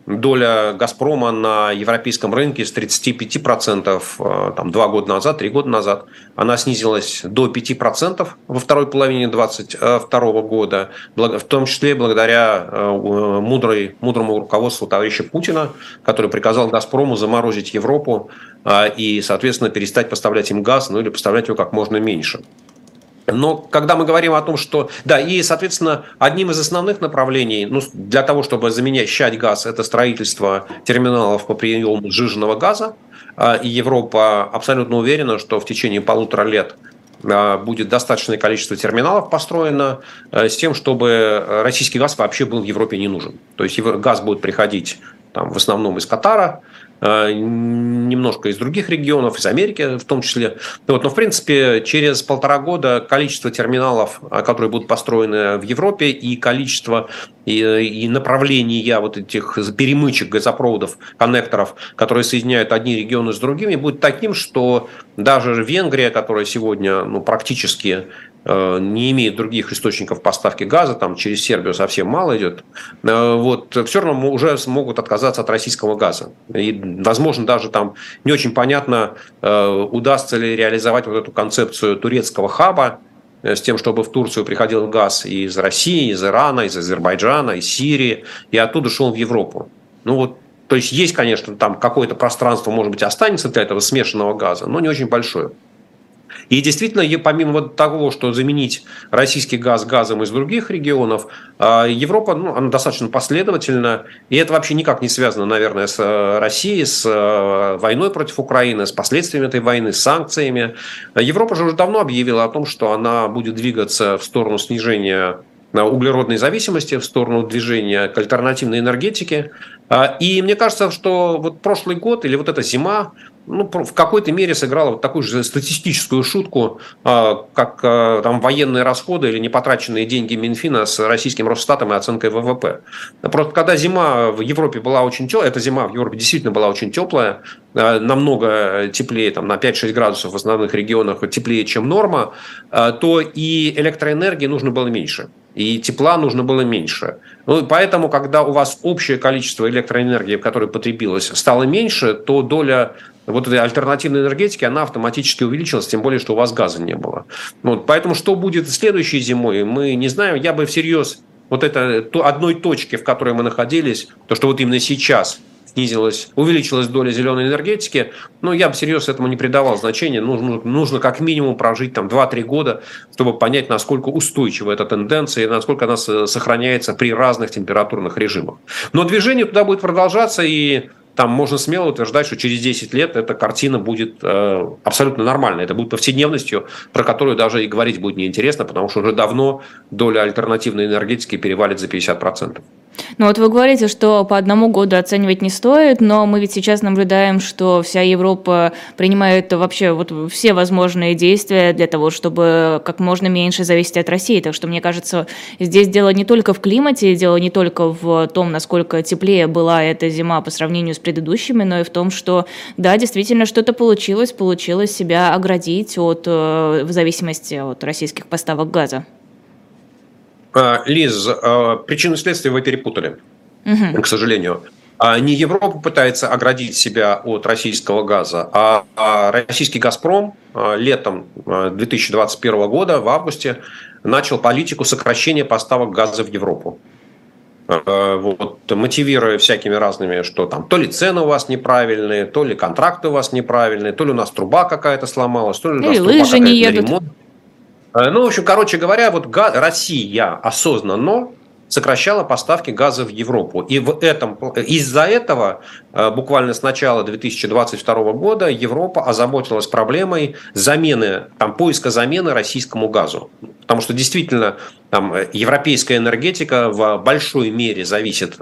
доля «Газпрома» на европейском рынке с 35% э, там, два года назад, три года назад, она снизилась до 5% во второй половине 2022 года, в том числе благодаря э, мудрой, мудрому руководству товарища Путина, который приказал «Газпрому» заморозить Европу и, соответственно, перестать поставлять им газ, ну или поставлять его как можно меньше. Но когда мы говорим о том, что... Да, и, соответственно, одним из основных направлений ну, для того, чтобы замещать газ, это строительство терминалов по приему сжиженного газа. А, и Европа абсолютно уверена, что в течение полутора лет а, будет достаточное количество терминалов построено а, с тем, чтобы российский газ вообще был в Европе не нужен. То есть газ будет приходить там, в основном из Катара, немножко из других регионов, из Америки в том числе. Вот, но, в принципе, через полтора года количество терминалов, э, которые будут построены в Европе, и количество и, и направления вот этих перемычек газопроводов, коннекторов, которые соединяют одни регионы с другими, будет таким, что даже Венгрия, которая сегодня ну, практически не имеет других источников поставки газа, там через Сербию совсем мало идет, э, вот, все равно уже смогут отказаться от российского газа. И, возможно, даже там не очень понятно, э, удастся ли реализовать вот эту концепцию турецкого хаба, с тем, чтобы в Турцию приходил газ из России, из Ирана, из Азербайджана, из Сирии, и оттуда шел в Европу. Ну вот, то есть есть, конечно, там какое-то пространство, может быть, останется для этого смешанного газа, но не очень большое. И действительно, помимо вот того, что заменить российский газ газом из других регионов, а, Европа ну, она достаточно последовательна, и это вообще никак не связано, наверное, с э, Россией, с э, войной против Украины, с последствиями этой войны, с санкциями. Европа же уже давно объявила о том, что она будет двигаться в сторону снижения углеродной зависимости, в сторону движения к альтернативной энергетике. А, и мне кажется, что вот прошлый год или вот эта зима ну, в какой-то мере сыграла вот такую же статистическую шутку, а, как а, там военные расходы или непотраченные деньги Минфина с российским Росстатом и оценкой ВВП. Просто когда зима в Европе была очень теплая, эта зима в Европе действительно была очень теплая, намного теплее, там, на 5-6 градусов в основных регионах теплее, чем норма, то и электроэнергии нужно было меньше и тепла нужно было меньше. Ну, поэтому, когда у вас общее количество электроэнергии, которое потребилось, стало меньше, то доля вот этой альтернативной энергетики, она автоматически увеличилась, тем более, что у вас газа не было. Вот, поэтому что будет следующей зимой, мы не знаем. Я бы всерьез вот это то, одной точки, в которой мы находились, то, что вот именно сейчас снизилась, увеличилась доля зеленой энергетики, но я бы серьезно этому не придавал значения. Нужно, нужно как минимум прожить там 2-3 года, чтобы понять, насколько устойчива эта тенденция и насколько она сохраняется при разных температурных режимах. Но движение туда будет продолжаться, и там можно смело утверждать, что через 10 лет эта картина будет э, абсолютно нормальной. Это будет повседневностью, про которую даже и говорить будет неинтересно, потому что уже давно доля альтернативной энергетики перевалит за 50%. Ну вот вы говорите, что по одному году оценивать не стоит, но мы ведь сейчас наблюдаем, что вся Европа принимает вообще вот все возможные действия для того, чтобы как можно меньше зависеть от России. Так что мне кажется, здесь дело не только в климате, дело не только в том, насколько теплее была эта зима по сравнению с предыдущими, но и в том, что да, действительно что-то получилось, получилось себя оградить от э, в зависимости от российских поставок газа. А, Лиз, а, причины следствия вы перепутали, угу. к сожалению. А, не Европа пытается оградить себя от российского газа, а российский «Газпром» летом 2021 года, в августе, начал политику сокращения поставок газа в Европу. Вот, мотивируя всякими разными, что там то ли цены у вас неправильные, то ли контракты у вас неправильные, то ли у нас труба какая-то сломалась, то ли у нас Или лыжи не едут. Ремонт. Э, ну, в общем, короче говоря, вот Россия осознанно сокращала поставки газа в Европу. И в этом, из-за этого э, буквально с начала 2022 года Европа озаботилась проблемой замены, там, поиска замены российскому газу. Потому что действительно там, э, европейская энергетика в большой мере зависит,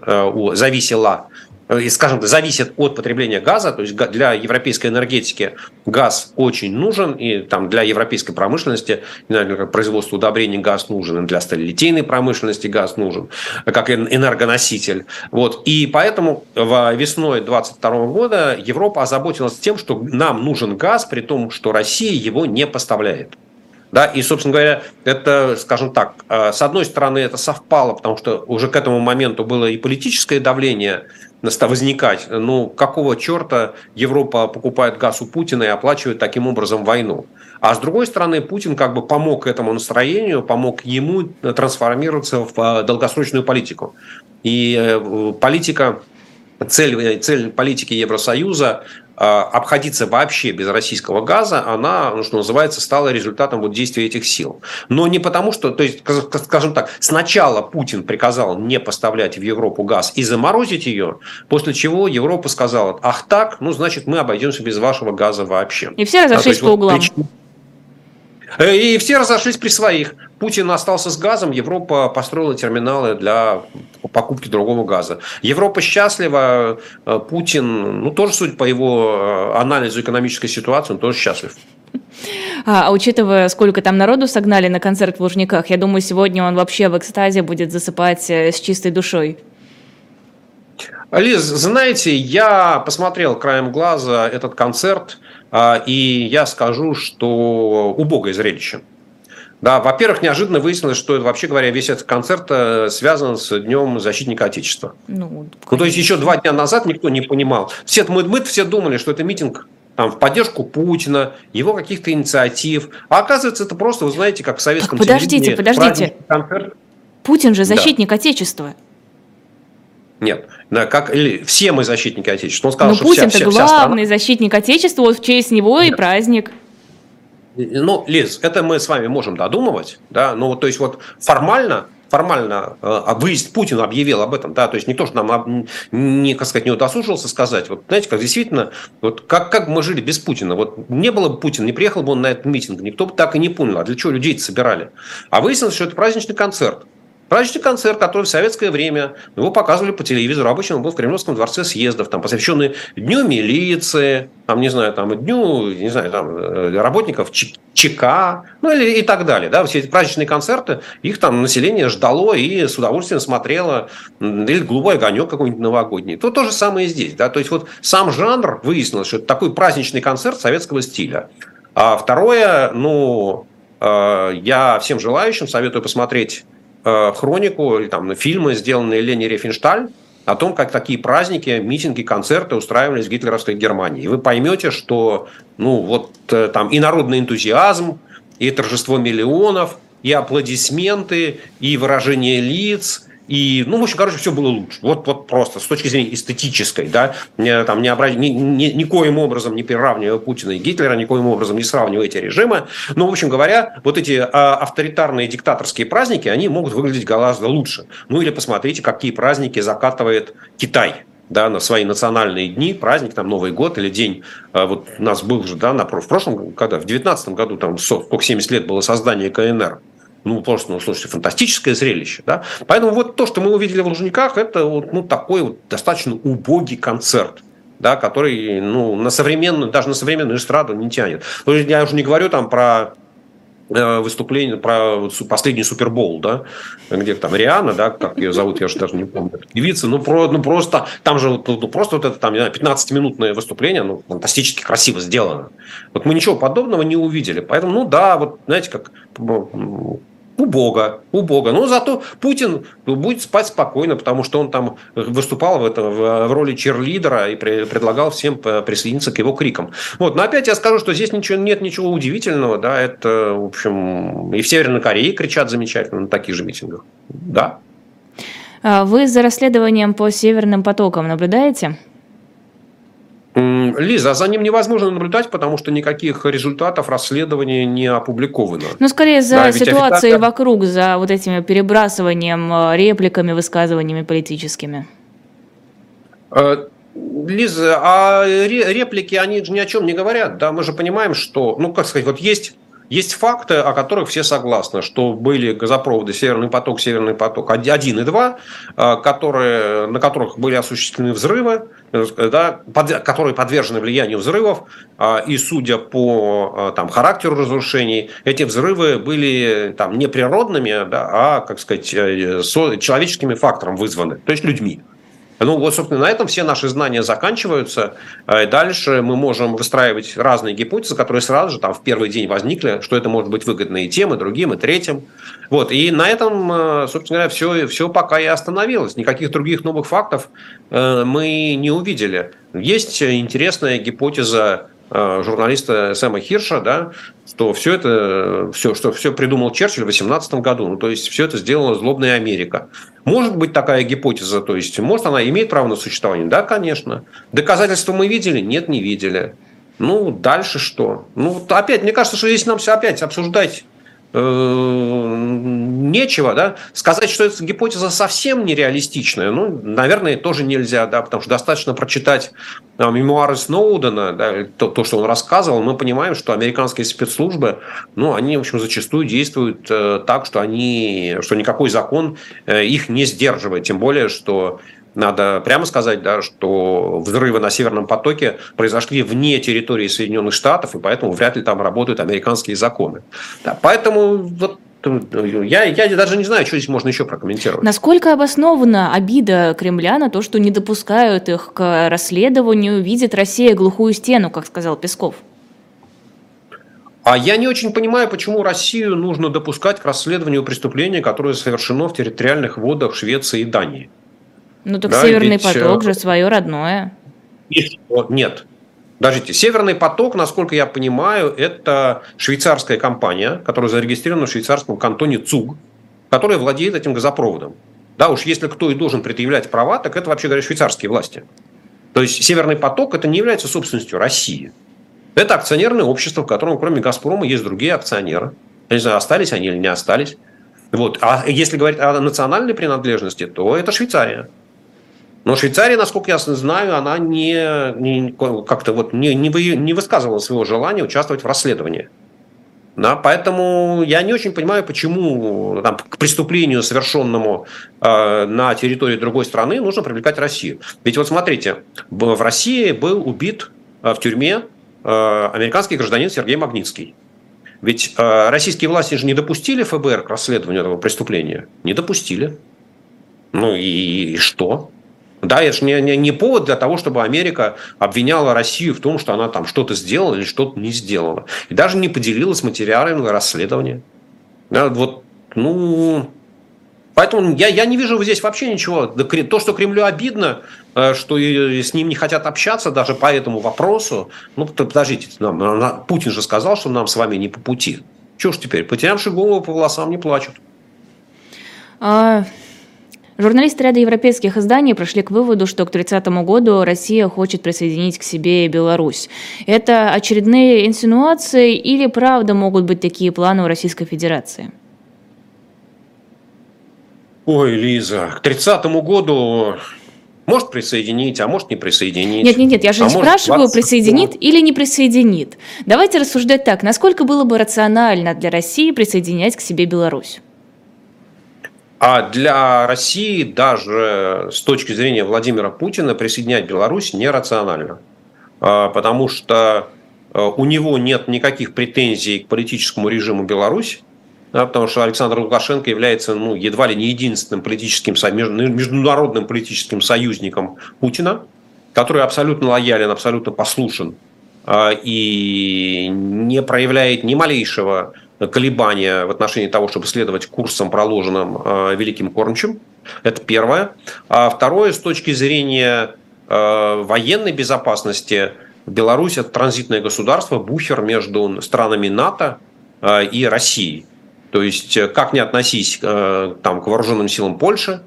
зависела Э, скажем, зависит от потребления газа, то есть для европейской энергетики газ очень нужен, и там для европейской промышленности, например, производство удобрений газ нужен, и для сталелитейной промышленности газ нужен, как энергоноситель. Вот. И поэтому весной 2022 года Европа озаботилась тем, что нам нужен газ, при том, что Россия его не поставляет. Да, и, собственно говоря, это, скажем так, э, с одной стороны, это совпало, потому что уже к этому моменту было и политическое давление возникать. Ну, какого черта Европа покупает газ у Путина и оплачивает таким образом войну? А с другой стороны, Путин как бы помог этому настроению, помог ему трансформироваться в э, долгосрочную политику. И э, политика цель, цель политики Евросоюза обходиться вообще без российского газа, она, ну, что называется, стала результатом вот действия этих сил. Но не потому, что, то есть, скажем так, сначала Путин приказал не поставлять в Европу газ и заморозить ее, после чего Европа сказала, ах так, ну, значит, мы обойдемся без вашего газа вообще. И все разошлись а, по углам. Вот, и все разошлись при своих. Путин остался с газом, Европа построила терминалы для покупки другого газа. Европа счастлива, э, Путин, ну тоже, судя по его э, анализу экономической ситуации, он тоже счастлив. А, а учитывая, сколько там народу согнали на концерт в Лужниках, я думаю, сегодня он вообще в экстазе будет засыпать с чистой душой. Лиз, знаете, я посмотрел краем глаза этот концерт – и я скажу, что убогое зрелище. Да, во-первых, неожиданно выяснилось, что вообще говоря, весь этот концерт э, связан с Днем защитника Отечества. Ну, ну, то есть еще два дня назад никто не понимал. Все мы, все думали, что это митинг там, в поддержку Путина, его каких-то инициатив. А оказывается, это просто, вы знаете, как в советском так подождите, подождите. Концерт. Путин же защитник да. Отечества. Нет. Да, как, или все мы защитники Отечества. Он сказал, Но что Путин вся, вся, главный вся защитник Отечества, вот в честь него Нет. и праздник. Ну, Лиз, это мы с вами можем додумывать, да, ну, то есть вот формально формально э, выезд Путин объявил об этом, да, то есть никто же нам не, как сказать, не удосужился сказать, вот знаете, как действительно, вот как, как мы жили без Путина, вот не было бы Путина, не приехал бы он на этот митинг, никто бы так и не понял, а для чего людей собирали. А выяснилось, что это праздничный концерт, Праздничный концерт, который в советское время его показывали по телевизору. Обычно он был в Кремлевском дворце съездов, там, посвященный Дню милиции, там, не знаю, там, Дню, не знаю, там, э, работников ЧК, ну, или и так далее. Да? Все эти праздничные концерты, их там население ждало и с удовольствием смотрело, или «Голубой огонек» какой-нибудь новогодний. То то же самое и здесь. Да? То есть, вот сам жанр выяснилось, что это такой праздничный концерт советского стиля. А второе, ну, э, я всем желающим советую посмотреть хронику или там фильмы, сделанные Лени Рефеншталь, о том, как такие праздники, митинги, концерты устраивались в гитлеровской Германии. И вы поймете, что ну, вот э, там и народный энтузиазм, и торжество миллионов, и аплодисменты, и выражение лиц, и, ну, в общем, короче, все было лучше. Вот, вот просто с точки зрения эстетической, да, там, не образ... ни, ни, никоим образом не приравнивая Путина и Гитлера, никоим образом не сравнивая эти режимы. Но, в общем говоря, вот эти а, авторитарные диктаторские праздники, они могут выглядеть гораздо лучше. Ну, или посмотрите, какие праздники закатывает Китай да, на свои национальные дни, праздник, там, Новый год или день, а, вот у нас был же, да, на, в прошлом, когда, в 19 году, там, сколько, 70 лет было создание КНР, ну, просто, ну, слушайте, фантастическое зрелище. Да? Поэтому вот то, что мы увидели в Лужниках, это вот, ну, такой вот достаточно убогий концерт да, который ну, на современную, даже на современную эстраду не тянет. Есть я уже не говорю там про э, выступление про последний Супербол, да, где там Риана, да, как ее зовут, я уже даже не помню, певица, ну, про, ну просто, там же ну, просто вот это там 15-минутное выступление, ну, фантастически красиво сделано. Вот мы ничего подобного не увидели, поэтому, ну да, вот знаете, как у Бога, у Бога. Но зато Путин будет спать спокойно, потому что он там выступал в, этом, в роли черлидера и предлагал всем присоединиться к его крикам. Вот. Но опять я скажу, что здесь ничего, нет ничего удивительного. Да, это, в общем, и в Северной Корее кричат замечательно на таких же митингах. Да. А вы за расследованием по северным потокам наблюдаете? Лиза, за ним невозможно наблюдать, потому что никаких результатов расследования не опубликовано. Ну, скорее за да, ситуацией официально... вокруг, за вот этими перебрасыванием э, репликами, высказываниями политическими. Э, Лиза, а реплики, они же ни о чем не говорят. Да, мы же понимаем, что, ну, как сказать, вот есть есть факты, о которых все согласны, что были газопроводы «Северный поток», «Северный поток» 1 и 2, э, которые, на которых были осуществлены взрывы, э, да, под, которые подвержены влиянию взрывов, э, и судя по там, характеру разрушений, эти взрывы были там, не природными, да, а, как сказать, человеческими фактором вызваны, то есть людьми. Ну, вот, собственно, на этом все наши знания заканчиваются. И дальше мы можем выстраивать разные гипотезы, которые сразу же там в первый день возникли, что это может быть выгодно и тем, и другим, и третьим. Вот. И на этом, а, собственно говоря, все, все пока и остановилось. Никаких других новых фактов э, мы не увидели. Есть интересная гипотеза Э, журналиста Сэма Хирша, да, что все это, все, что все придумал Черчилль в 18 году, ну, то есть все это сделала злобная Америка. Может быть такая гипотеза, то есть может она имеет право на существование? Да, конечно. Доказательства мы видели? Нет, не видели. Ну, дальше что? Ну, опять, мне кажется, что здесь нам все опять обсуждать Э, нечего, да, сказать, что эта гипотеза совсем нереалистичная, ну, наверное, тоже нельзя, да, потому что достаточно прочитать а, мемуары Сноудена, да, то, то, что он рассказывал, мы понимаем, что американские спецслужбы, ну, они, в общем, зачастую действуют э, так, что они, что никакой закон э, их не сдерживает, тем более, что надо прямо сказать, да, что взрывы на Северном потоке произошли вне территории Соединенных Штатов, и поэтому вряд ли там работают американские законы. Да, поэтому вот я, я даже не знаю, что здесь можно еще прокомментировать. Насколько обоснована обида Кремля на то, что не допускают их к расследованию, видит Россия глухую стену, как сказал Песков? А я не очень понимаю, почему Россию нужно допускать к расследованию преступления, которое совершено в территориальных водах Швеции и Дании. Ну так да, Северный ведь... поток э, же свое родное. Нет. Подождите, Северный поток, насколько я понимаю, это швейцарская компания, которая зарегистрирована в швейцарском кантоне ЦУГ, которая владеет этим газопроводом. Да уж, если кто и должен предъявлять права, так это, вообще говоря, швейцарские власти. То есть Северный поток это не является собственностью России. Это акционерное общество, в котором кроме «Газпрома» есть другие акционеры. Я не знаю, остались они или не остались. Вот. А если говорить о национальной принадлежности, то это Швейцария. Но Швейцария, насколько я знаю, она не, не как-то вот не, не, вы, не высказывала своего желания участвовать в расследовании. Да, поэтому я не очень понимаю, почему там, к преступлению, совершенному э, на территории другой страны, нужно привлекать Россию. Ведь вот смотрите, в России был убит э, в тюрьме э, американский гражданин Сергей Магнитский. Ведь э, российские власти же не допустили ФБР к расследованию этого преступления. Не допустили. Ну и, и что? Да, это же не, не, не повод для того, чтобы Америка обвиняла Россию в том, что она там что-то сделала или что-то не сделала. И даже не поделилась материалами расследования. Да, вот, ну, Поэтому я, я не вижу здесь вообще ничего. То, что Кремлю обидно, э, что с ним не хотят общаться даже по этому вопросу. Ну, подождите, нам, Путин же сказал, что нам с вами не по пути. Чего ж теперь? Потерявши голову по волосам не плачут. А, Журналисты ряда европейских изданий пришли к выводу, что к 30 году Россия хочет присоединить к себе Беларусь. Это очередные инсинуации или правда могут быть такие планы у Российской Федерации? Ой, Лиза, к 30 году может присоединить, а может не присоединить. Нет, нет, нет, я же а не спрашиваю, присоединит или не присоединит. Давайте рассуждать так. Насколько было бы рационально для России присоединять к себе Беларусь? А для России даже с точки зрения Владимира Путина присоединять Беларусь нерационально. А, потому что а, у него нет никаких претензий к политическому режиму Беларусь, да, потому что Александр Лукашенко является ну, едва ли не единственным политическим, международным политическим союзником Путина, который абсолютно лоялен, абсолютно послушен а, и не проявляет ни малейшего колебания в отношении того, чтобы следовать курсам, проложенным э, Великим Кормчем. Это первое. А второе, с точки зрения э, военной безопасности, Беларусь – это транзитное государство, буфер между странами НАТО э, и Россией. То есть, как не относись там, к вооруженным силам Польши,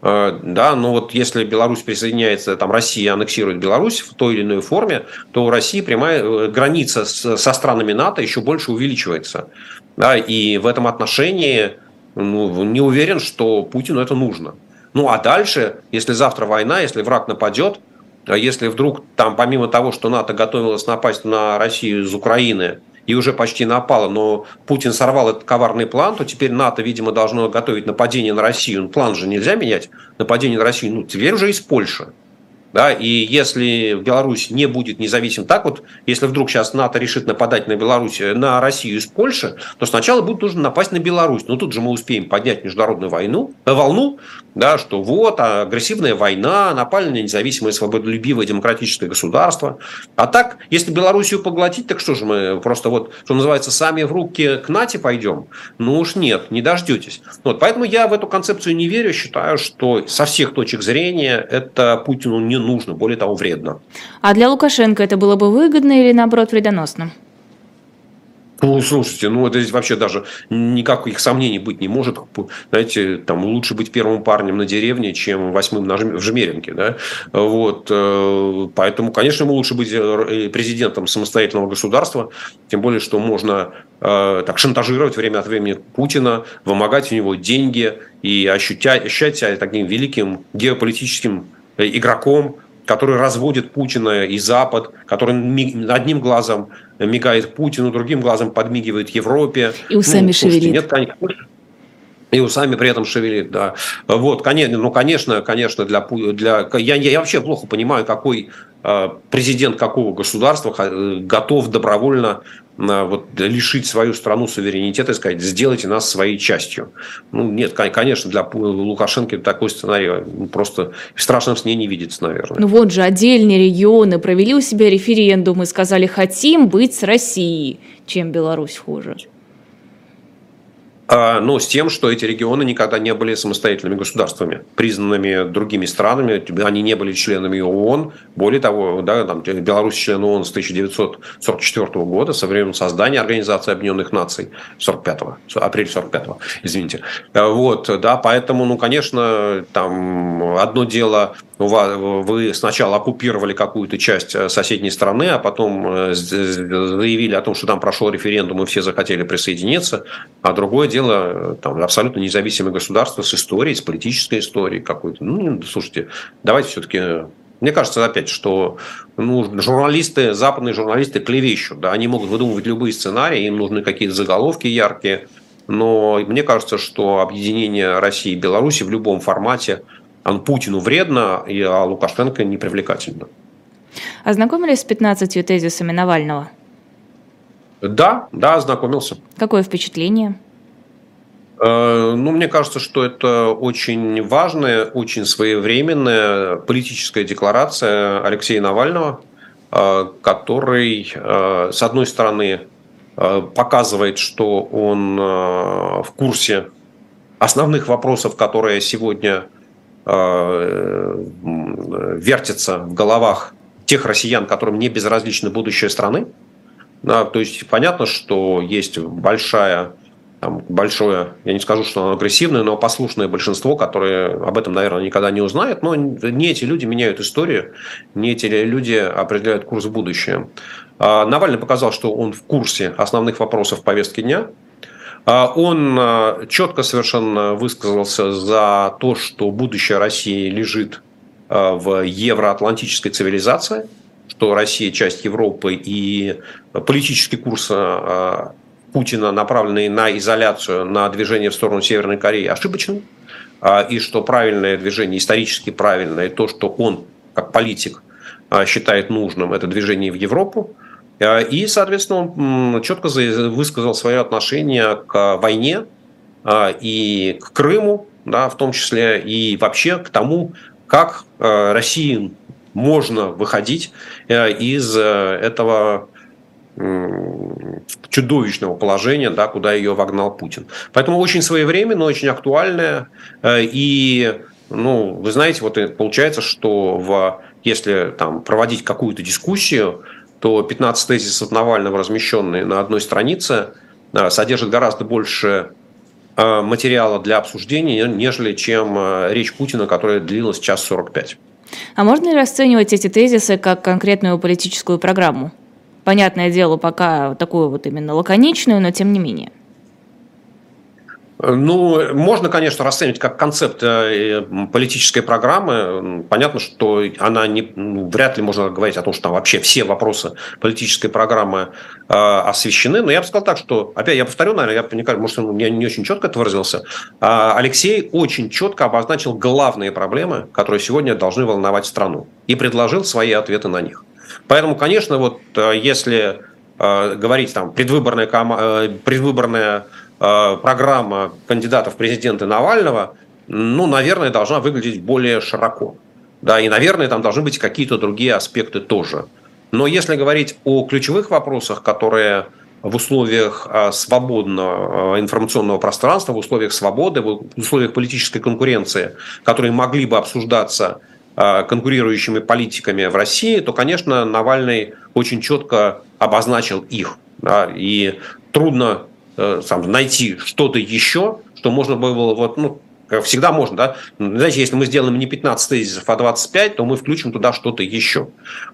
да, но вот если Беларусь присоединяется, там Россия аннексирует Беларусь в той или иной форме, то у России прямая граница с, со странами НАТО еще больше увеличивается. Да, и в этом отношении ну, не уверен, что Путину это нужно. Ну а дальше, если завтра война, если враг нападет, а если вдруг там помимо того, что НАТО готовилось напасть на Россию из Украины и уже почти напало, но Путин сорвал этот коварный план, то теперь НАТО, видимо, должно готовить нападение на Россию. Ну, план же нельзя менять. Нападение на Россию, ну, теперь уже из Польши. Да, и если Беларусь не будет независим, так вот, если вдруг сейчас НАТО решит нападать на Беларусь, э, на Россию из Польши, то сначала будет нужно напасть на Беларусь. Но тут же мы успеем поднять международную войну, э, волну, да, что вот агрессивная война, напали на независимое, свободолюбивое демократическое государство. А так, если Белоруссию поглотить, так что же мы просто вот, что называется, сами в руки к НАТО пойдем? Ну уж нет, не дождетесь. Вот, поэтому я в эту концепцию не верю, считаю, что со всех точек зрения это Путину не нужно, более того, вредно. А для Лукашенко это было бы выгодно или, наоборот, вредоносно? Ну, слушайте, ну это здесь вообще даже никаких сомнений быть не может. Знаете, там лучше быть первым парнем на деревне, чем восьмым в Жмеринке, да? Вот, э, поэтому, конечно, ему лучше быть э, президентом самостоятельного государства, тем более, что можно э, так шантажировать время от времени Путина, вымогать у него деньги и ощущать, ощущать себя таким великим геополитическим игроком, который разводит Путина и Запад, который одним глазом мигает Путину, другим глазом подмигивает Европе. И усами ну, слушайте, шевелит. Нет, конечно, и усами при этом шевелит, да. Вот, конечно, ну, конечно, конечно, для, для я, я вообще плохо понимаю, какой э, президент какого государства готов добровольно вот, лишить свою страну суверенитета и сказать, сделайте нас своей частью. Ну, нет, конечно, для Лукашенко такой сценарий просто в страшном сне не видится, наверное. Ну вот же, отдельные регионы провели у себя референдум и сказали, хотим быть с Россией. Чем Беларусь хуже? А, но с тем, что эти регионы никогда не были самостоятельными государствами, признанными другими странами, они не были членами ООН. Более того, да, там, Беларусь член ООН с 1944 года, со времен создания Организации Объединенных Наций, 45 апреля 45 извините. Вот, да, поэтому, ну, конечно, там одно дело вы сначала оккупировали какую-то часть э, соседней страны, а потом э, заявили о том, что там прошел референдум, и все захотели присоединиться. А другое дело, э, там абсолютно независимое государство с историей, с политической историей какой-то. Ну, слушайте, давайте все-таки Мне кажется, опять, что ну, журналисты, западные журналисты клевещут. Да, они могут выдумывать любые сценарии, им нужны какие-то заголовки яркие. Но мне кажется, что объединение России и Беларуси в любом формате он Путину вредно, а Лукашенко непривлекательно. Ознакомились с 15 тезисами Навального? Да, да, ознакомился. Какое впечатление? Э, ну, мне кажется, что это очень важная, очень своевременная политическая декларация Алексея Навального, э, который, э, с одной стороны, показывает, что он в курсе основных вопросов, которые сегодня вертятся в головах тех россиян, которым не безразлично будущее страны. То есть понятно, что есть большая там, большое, я не скажу, что оно агрессивное, но послушное большинство, которое об этом, наверное, никогда не узнает. Но не эти люди меняют историю, не эти люди определяют курс в будущее. А, Навальный показал, что он в курсе основных вопросов повестки дня. А, он а, четко совершенно высказался за то, что будущее России лежит в евроатлантической цивилизации, что Россия часть Европы и политический курс Путина, направленные на изоляцию, на движение в сторону Северной Кореи, ошибочным, а, и что правильное движение, исторически правильное, то, что он, как политик, а, считает нужным, это движение в Европу. А, и, соответственно, он четко высказал свое отношение к войне и к Крыму, да, в том числе, и вообще к тому, как России можно выходить из этого чудовищного положения, да, куда ее вогнал Путин. Поэтому очень своевременно, очень актуальная. Э, и, ну, вы знаете, вот получается, что в, если там, проводить какую-то дискуссию, то 15 тезисов Навального, размещенные на одной странице, э, содержат гораздо больше э, материала для обсуждения, нежели чем речь Путина, которая длилась час 45. А можно ли расценивать эти тезисы как конкретную политическую программу? Понятное дело, пока такую вот именно лаконичную, но тем не менее. Ну, можно, конечно, расценивать как концепт э, политической программы. Понятно, что она не, ну, вряд ли можно говорить о том, что там вообще все вопросы политической программы э, освещены. Но я бы сказал так, что, опять я повторю, наверное, я, мне кажется, может, я не очень четко это выразился. А Алексей очень четко обозначил главные проблемы, которые сегодня должны волновать страну, и предложил свои ответы на них. Поэтому, конечно, вот э, если э, говорить там предвыборная, э, предвыборная программа кандидатов в президенты Навального, ну, наверное, должна выглядеть более широко. Да, и, наверное, там должны быть какие-то другие аспекты тоже. Но если говорить о ключевых вопросах, которые в условиях свободного информационного пространства, в условиях свободы, в условиях политической конкуренции, которые могли бы обсуждаться конкурирующими политиками в России, то, конечно, Навальный очень четко обозначил их. Да, и трудно э, сам, найти что-то еще, что можно было вот, ну, всегда можно, да. Знаете, если мы сделаем не 15 тезисов, а 25, то мы включим туда что-то еще.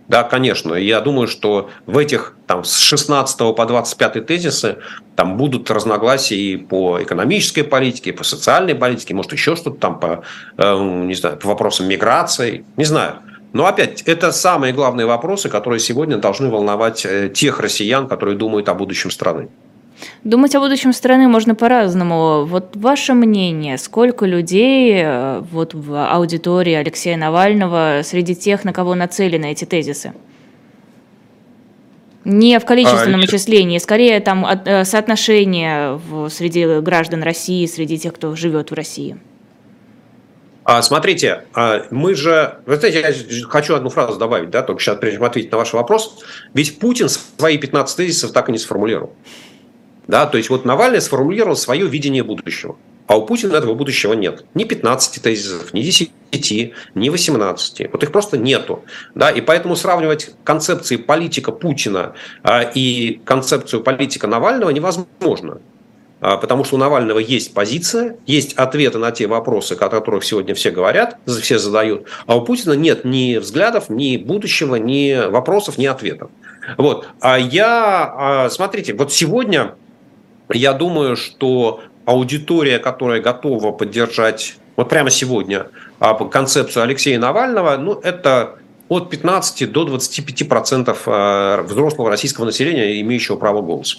Да, конечно. Я думаю, что в этих там, с 16 по 25 тезисы там будут разногласия и по экономической политике, и по социальной политике, может, еще что-то там по, э, не знаю, по вопросам миграции, не знаю. Но опять, это самые главные вопросы, которые сегодня должны волновать э, тех россиян, которые думают о будущем страны. Думать о будущем страны можно по-разному. Вот ваше мнение, сколько людей э, вот в аудитории Алексея Навального среди тех, на кого нацелены эти тезисы? Не в количественном а, исчислении, скорее там э, соотношение в, среди граждан России, среди тех, кто живет в России. А, смотрите, а, мы же... Вы знаете, я хочу одну фразу добавить, да, только сейчас, прежде чем ответить на ваш вопрос. Ведь Путин свои 15 тезисов так и не сформулировал. Да, то есть вот Навальный сформулировал свое видение будущего. А у Путина этого будущего нет. Ни 15 тезисов, ни 10, ни 18. Вот их просто нету. Да? И поэтому сравнивать концепции политика Путина а, и концепцию политика Навального невозможно. А, потому что у Навального есть позиция, есть ответы на те вопросы, о которых сегодня все говорят, все задают. А у Путина нет ни взглядов, ни будущего, ни вопросов, ни ответов. Вот. А я, а, смотрите, вот сегодня я думаю, что аудитория, которая готова поддержать вот прямо сегодня а, концепцию Алексея Навального, ну, это от 15 до 25 процентов э, взрослого российского населения, имеющего право голоса.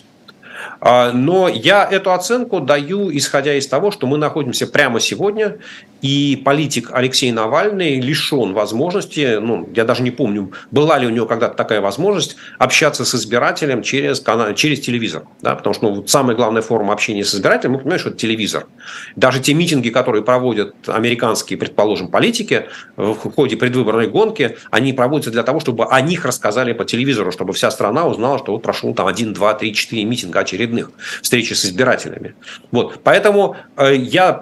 А, но я эту оценку даю, исходя из того, что мы находимся прямо сегодня, и политик Алексей Навальный лишен возможности, ну, я даже не помню, была ли у него когда-то такая возможность, общаться с избирателем через, канал, через телевизор. Да? Потому что ну, самая главная форма общения с избирателем, мы понимаем, что это телевизор. Даже те митинги, которые проводят американские, предположим, политики в ходе предвыборной гонки, они проводятся для того, чтобы о них рассказали по телевизору, чтобы вся страна узнала, что вот прошел там 1, 2, 3, 4 митинга очередных, встречи с избирателями. Вот. Поэтому э, я...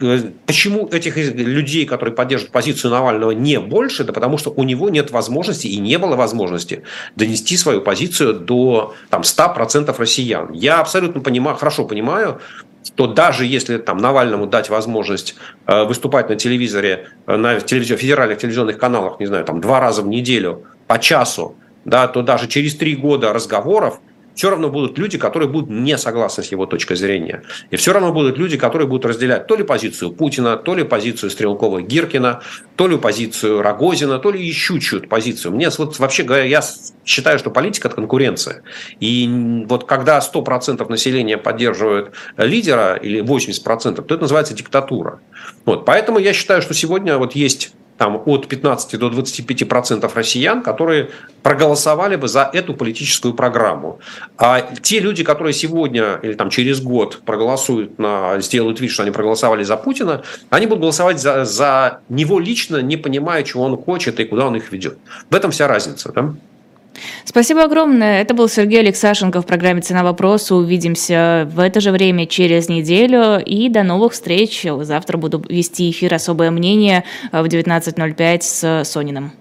Э, почему этих людей, которые поддерживают позицию Навального, не больше, да потому что у него нет возможности и не было возможности донести свою позицию до там, 100% россиян. Я абсолютно понимаю, хорошо понимаю, что даже если там Навальному дать возможность э, выступать на телевизоре, э, на телевизор, федеральных телевизионных каналах, не знаю, там два раза в неделю по часу, да, то даже через три года разговоров все равно будут люди, которые будут не согласны с его точкой зрения. И все равно будут люди, которые будут разделять то ли позицию Путина, то ли позицию Стрелкова-Гиркина, то ли позицию Рогозина, то ли еще чью-то позицию. Мне вот вообще говоря, я считаю, что политика – это конкуренция. И вот когда 100% населения поддерживают лидера или 80%, то это называется диктатура. Вот, поэтому я считаю, что сегодня вот есть там, от 15 до 25 процентов россиян, которые проголосовали бы за эту политическую программу. А те люди, которые сегодня или там, через год проголосуют, на, сделают вид, что они проголосовали за Путина, они будут голосовать за, за него лично, не понимая, чего он хочет и куда он их ведет. В этом вся разница. Да? Спасибо огромное. Это был Сергей Алексашенко в программе «Цена вопроса». Увидимся в это же время через неделю. И до новых встреч. Завтра буду вести эфир «Особое мнение» в 19.05 с Сониным.